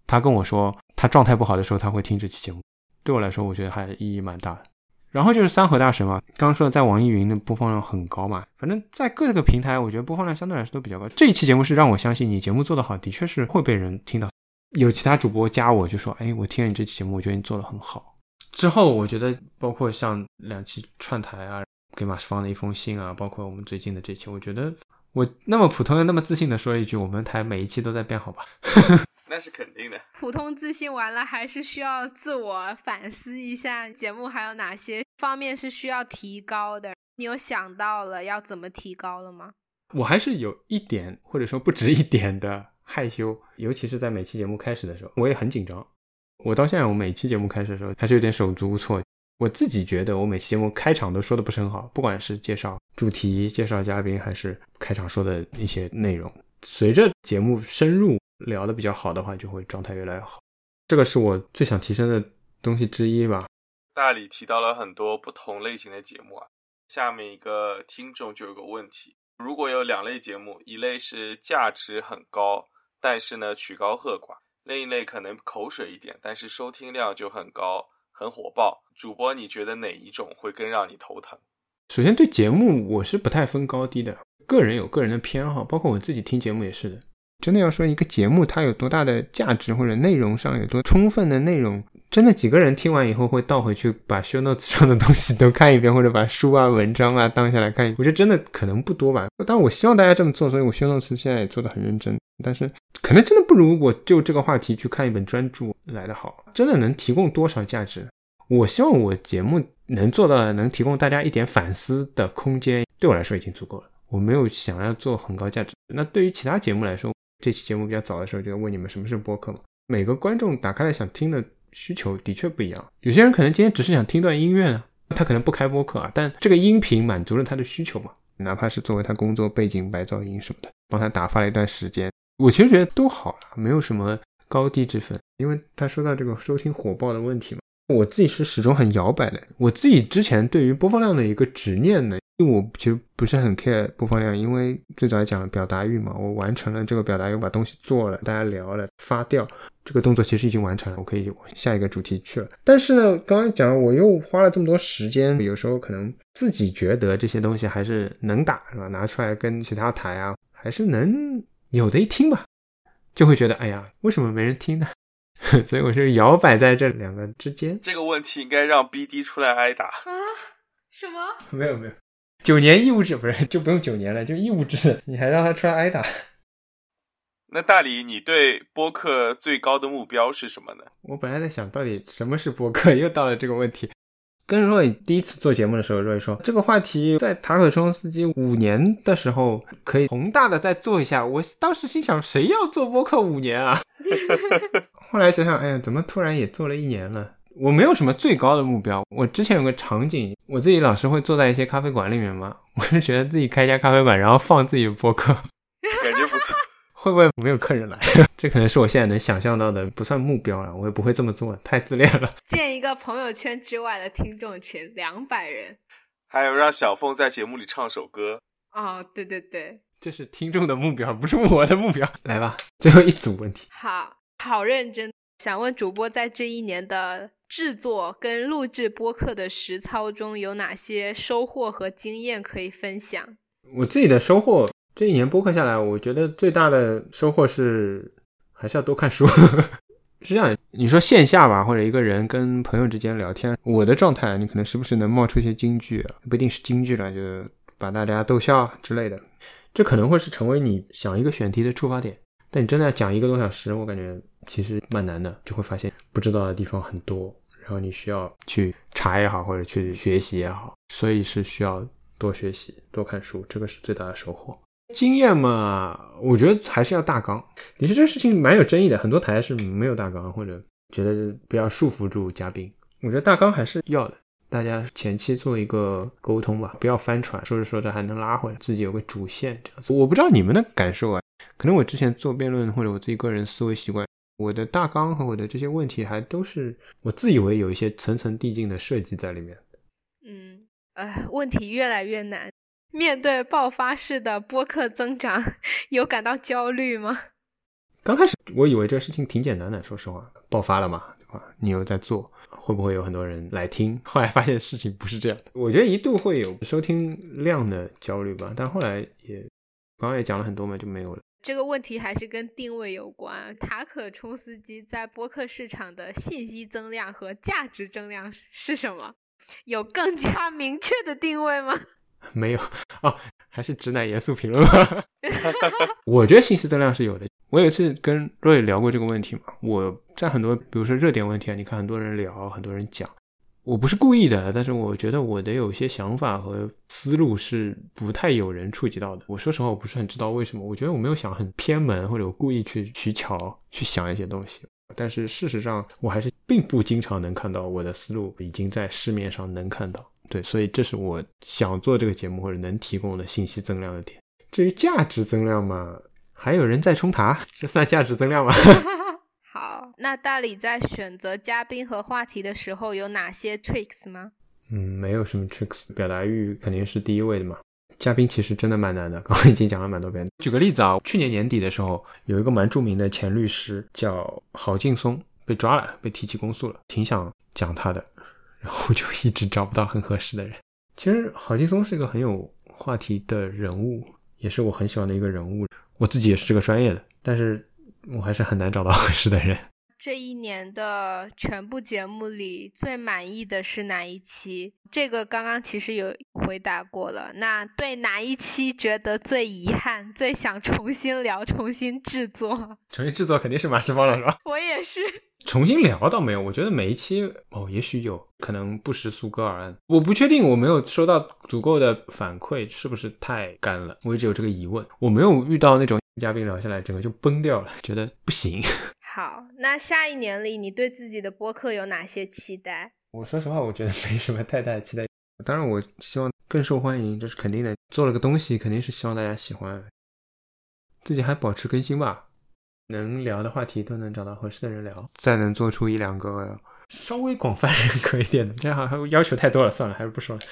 他跟我说，他状态不好的时候他会听这期节目。对我来说，我觉得还意义蛮大的。然后就是三河大神嘛，刚刚说在网易云的播放量很高嘛，反正在各个平台，我觉得播放量相对来说都比较高。这一期节目是让我相信你节目做得好，的确是会被人听到。有其他主播加我就说，哎，我听了你这期节目，我觉得你做得很好。之后，我觉得包括像两期串台啊，给马世芳的一封信啊，包括我们最近的这期，我觉得我那么普通的、那么自信的说一句，我们台每一期都在变好吧？[laughs] 那是肯定的。普通自信完了，还是需要自我反思一下，节目还有哪些方面是需要提高的？你有想到了要怎么提高了吗？我还是有一点，或者说不止一点的害羞，尤其是在每期节目开始的时候，我也很紧张。我到现在，我每期节目开始的时候还是有点手足无措。我自己觉得，我每期节目开场都说的不是很好，不管是介绍主题、介绍嘉宾，还是开场说的一些内容，随着节目深入聊的比较好的话，就会状态越来越好。这个是我最想提升的东西之一吧。大理提到了很多不同类型的节目啊，下面一个听众就有个问题：如果有两类节目，一类是价值很高，但是呢曲高和寡；另一类可能口水一点，但是收听量就很高，很火爆。主播，你觉得哪一种会更让你头疼？首先，对节目我是不太分高低的，个人有个人的偏好，包括我自己听节目也是的。真的要说一个节目它有多大的价值，或者内容上有多充分的内容，真的几个人听完以后会倒回去把 show notes 上的东西都看一遍，或者把书啊、文章啊当下来看。我觉得真的可能不多吧，但我希望大家这么做，所以我 show notes 现在也做的很认真。但是可能真的不如我就这个话题去看一本专著来的好，真的能提供多少价值？我希望我节目能做到能提供大家一点反思的空间，对我来说已经足够了。我没有想要做很高价值。那对于其他节目来说，这期节目比较早的时候就要问你们什么是播客嘛？每个观众打开来想听的需求的确不一样。有些人可能今天只是想听段音乐呢，他可能不开播客啊，但这个音频满足了他的需求嘛？哪怕是作为他工作背景白噪音什么的，帮他打发了一段时间，我其实觉得都好了，没有什么高低之分。因为他说到这个收听火爆的问题嘛。我自己是始终很摇摆的。我自己之前对于播放量的一个执念呢，因为我其实不是很 care 播放量，因为最早也讲了表达欲嘛，我完成了这个表达欲，把东西做了，大家聊了，发掉这个动作其实已经完成了，我可以下一个主题去了。但是呢，刚刚讲我又花了这么多时间，有时候可能自己觉得这些东西还是能打，是吧？拿出来跟其他台啊，还是能有的一听吧，就会觉得，哎呀，为什么没人听呢？[laughs] 所以我是摇摆在这两个之间。这个问题应该让 BD 出来挨打啊？什么？没 [laughs] 有没有，九年义务制不是就不用九年了，就义务制，你还让他出来挨打？那大理，你对播客最高的目标是什么呢？我本来在想到底什么是播客，又到了这个问题。跟 Roy 第一次做节目的时候，Roy 说这个话题在塔可冲司机五年的时候可以宏大的再做一下。我当时心想，谁要做播客五年啊？[laughs] 后来想想，哎呀，怎么突然也做了一年了？我没有什么最高的目标。我之前有个场景，我自己老是会坐在一些咖啡馆里面嘛，我就觉得自己开一家咖啡馆，然后放自己的播客，[laughs] 感觉不错。会不会没有客人来？[laughs] 这可能是我现在能想象到的，不算目标了。我也不会这么做，太自恋了。[laughs] 建一个朋友圈之外的听众群，两百人。还有让小凤在节目里唱首歌。哦，对对对，这是听众的目标，不是我的目标。来吧，最后一组问题。好好认真，想问主播在这一年的制作跟录制播客的实操中有哪些收获和经验可以分享？我自己的收获。这一年播客下来，我觉得最大的收获是还是要多看书。[laughs] 是这样，你说线下吧，或者一个人跟朋友之间聊天，我的状态，你可能时不时能冒出一些金句，不一定是金句了，就把大家逗笑之类的。这可能会是成为你想一个选题的出发点。但你真的要讲一个多小时，我感觉其实蛮难的，就会发现不知道的地方很多，然后你需要去查也好，或者去学习也好，所以是需要多学习、多看书，这个是最大的收获。经验嘛，我觉得还是要大纲。你说这个事情蛮有争议的，很多台是没有大纲，或者觉得不要束缚住嘉宾。我觉得大纲还是要的，大家前期做一个沟通吧，不要翻船，说着说着还能拉回来，自己有个主线这样子。我不知道你们的感受啊，可能我之前做辩论或者我自己个人思维习惯，我的大纲和我的这些问题还都是我自以为有一些层层递进的设计在里面。嗯，呃，问题越来越难。面对爆发式的播客增长，有感到焦虑吗？刚开始我以为这个事情挺简单的，说实话，爆发了嘛，对吧？你又在做，会不会有很多人来听？后来发现事情不是这样的。我觉得一度会有收听量的焦虑吧，但后来也刚刚也讲了很多嘛，就没有了。这个问题还是跟定位有关。塔可冲司机在播客市场的信息增量和价值增量是什么？有更加明确的定位吗？[laughs] 没有哦，还是直男严肃评论吧。[laughs] 我觉得信息增量是有的。我有一次跟瑞聊过这个问题嘛。我在很多，比如说热点问题啊，你看很多人聊，很多人讲，我不是故意的，但是我觉得我的有些想法和思路是不太有人触及到的。我说实话，我不是很知道为什么。我觉得我没有想很偏门，或者我故意去取巧去想一些东西。但是事实上，我还是并不经常能看到我的思路已经在市面上能看到。对，所以这是我想做这个节目或者能提供的信息增量的点。至于价值增量嘛，还有人在冲塔，这算价值增量吗？[laughs] 好，那大理在选择嘉宾和话题的时候有哪些 tricks 吗？嗯，没有什么 tricks，表达欲肯定是第一位的嘛。嘉宾其实真的蛮难的，刚刚已经讲了蛮多遍。举个例子啊，去年年底的时候，有一个蛮著名的前律师叫郝劲松被抓了，被提起公诉了，挺想讲他的，然后就一直找不到很合适的人。其实郝劲松是一个很有话题的人物，也是我很喜欢的一个人物。我自己也是这个专业的，但是我还是很难找到合适的人。这一年的全部节目里最满意的是哪一期？这个刚刚其实有回答过了。那对哪一期觉得最遗憾、最想重新聊、重新制作？[laughs] 重新制作肯定是马世芳了，是吧？[laughs] 我也是。重新聊倒没有，我觉得每一期哦，也许有可能不识苏格尔案，我不确定，我没有收到足够的反馈，是不是太干了？我一直有这个疑问，我没有遇到那种嘉宾聊下来整个就崩掉了，觉得不行。好，那下一年里，你对自己的播客有哪些期待？我说实话，我觉得没什么太大的期待。当然，我希望更受欢迎，这是肯定的。做了个东西，肯定是希望大家喜欢。自己还保持更新吧，能聊的话题都能找到合适的人聊，再能做出一两个稍微广泛认可一点的，这样好像要求太多了，算了，还是不说了。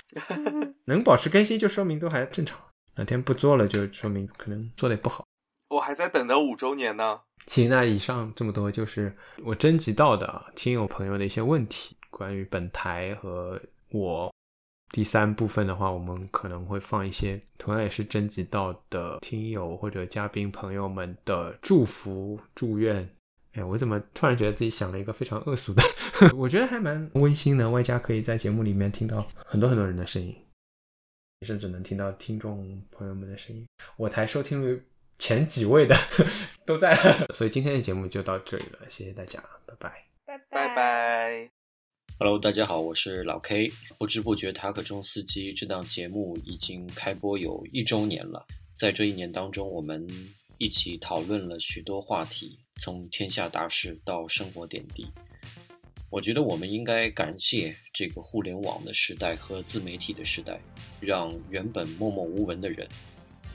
[laughs] 能保持更新，就说明都还正常。哪天不做了，就说明可能做的也不好。我还在等着五周年呢。行，那以上这么多就是我征集到的听友朋友的一些问题，关于本台和我。第三部分的话，我们可能会放一些同样也是征集到的听友或者嘉宾朋友们的祝福、祝愿。哎，我怎么突然觉得自己想了一个非常恶俗的？[laughs] 我觉得还蛮温馨的，外加可以在节目里面听到很多很多人的声音，甚至能听到听众朋友们的声音。我台收听率。前几位的 [laughs] 都在，[laughs] 所以今天的节目就到这里了，谢谢大家，拜拜，拜拜拜。Hello，大家好，我是老 K。不知不觉，塔可中司机这档节目已经开播有一周年了。在这一年当中，我们一起讨论了许多话题，从天下大事到生活点滴。我觉得我们应该感谢这个互联网的时代和自媒体的时代，让原本默默无闻的人。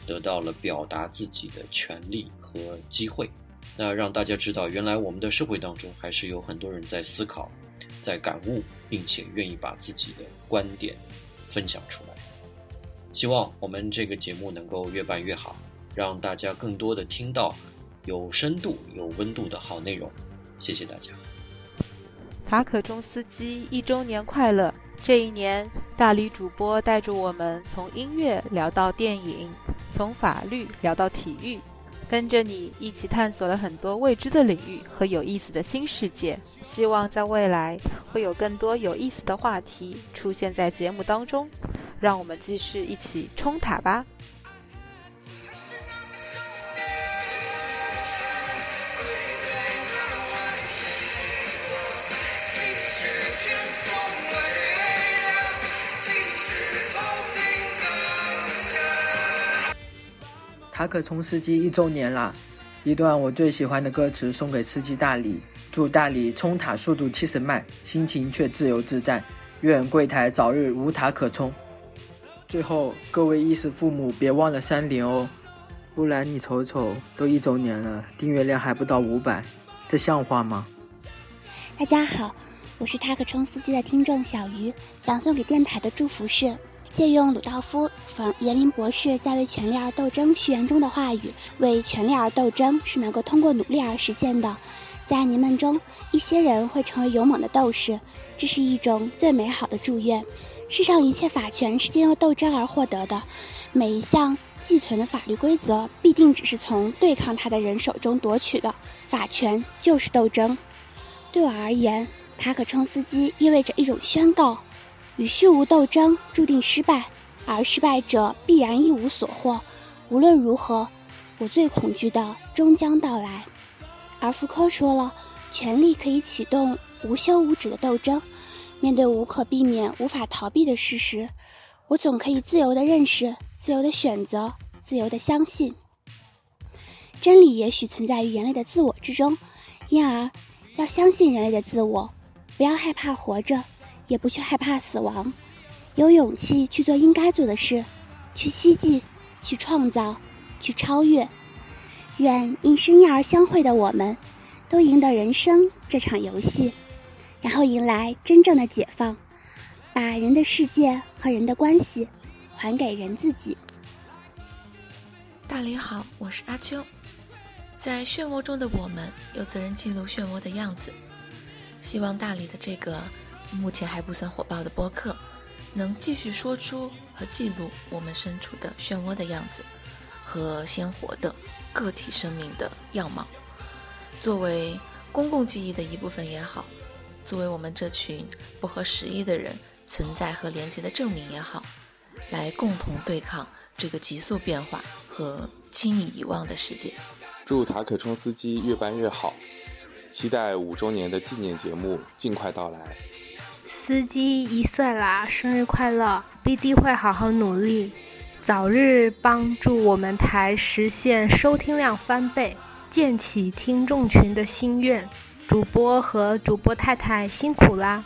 得到了表达自己的权利和机会，那让大家知道，原来我们的社会当中还是有很多人在思考，在感悟，并且愿意把自己的观点分享出来。希望我们这个节目能够越办越好，让大家更多的听到有深度、有温度的好内容。谢谢大家。塔可中司机一周年快乐！这一年，大理主播带着我们从音乐聊到电影。从法律聊到体育，跟着你一起探索了很多未知的领域和有意思的新世界。希望在未来会有更多有意思的话题出现在节目当中，让我们继续一起冲塔吧。塔可冲司机一周年啦！一段我最喜欢的歌词送给司机大理：祝大理冲塔速度七十迈，心情却自由自在。愿柜台早日无塔可冲。最后，各位衣食父母别忘了三连哦，不然你瞅瞅，都一周年了，订阅量还不到五百，这像话吗？大家好，我是塔可冲司机的听众小鱼，想送给电台的祝福是。借用鲁道夫·冯·耶林博士在《为权力而斗争》序言中的话语：“为权力而斗争是能够通过努力而实现的。”在你们中，一些人会成为勇猛的斗士，这是一种最美好的祝愿。世上一切法权是经由斗争而获得的，每一项寄存的法律规则必定只是从对抗他的人手中夺取的。法权就是斗争。对我而言，塔可冲斯基意味着一种宣告。与虚无斗争注定失败，而失败者必然一无所获。无论如何，我最恐惧的终将到来。而福柯说了，权力可以启动无休无止的斗争。面对无可避免、无法逃避的事实，我总可以自由地认识、自由地选择、自由地相信。真理也许存在于人类的自我之中，因而要相信人类的自我，不要害怕活着。也不去害怕死亡，有勇气去做应该做的事，去希冀，去创造，去超越。愿因深夜而相会的我们，都赢得人生这场游戏，然后迎来真正的解放，把人的世界和人的关系还给人自己。大理好，我是阿秋。在漩涡中的我们，有责任记录漩涡的样子。希望大理的这个目前还不算火爆的播客，能继续说出和记录我们身处的漩涡的样子和鲜活的个体生命的样貌。作为公共记忆的一部分也好，作为我们这群不合时宜的人存在和连接的证明也好，来共同对抗这个急速变化和轻易遗忘的世界。祝塔可冲司机越办越好。期待五周年的纪念节目尽快到来。司机一岁啦，生日快乐！BD 会好好努力，早日帮助我们台实现收听量翻倍，建起听众群的心愿。主播和主播太太辛苦啦！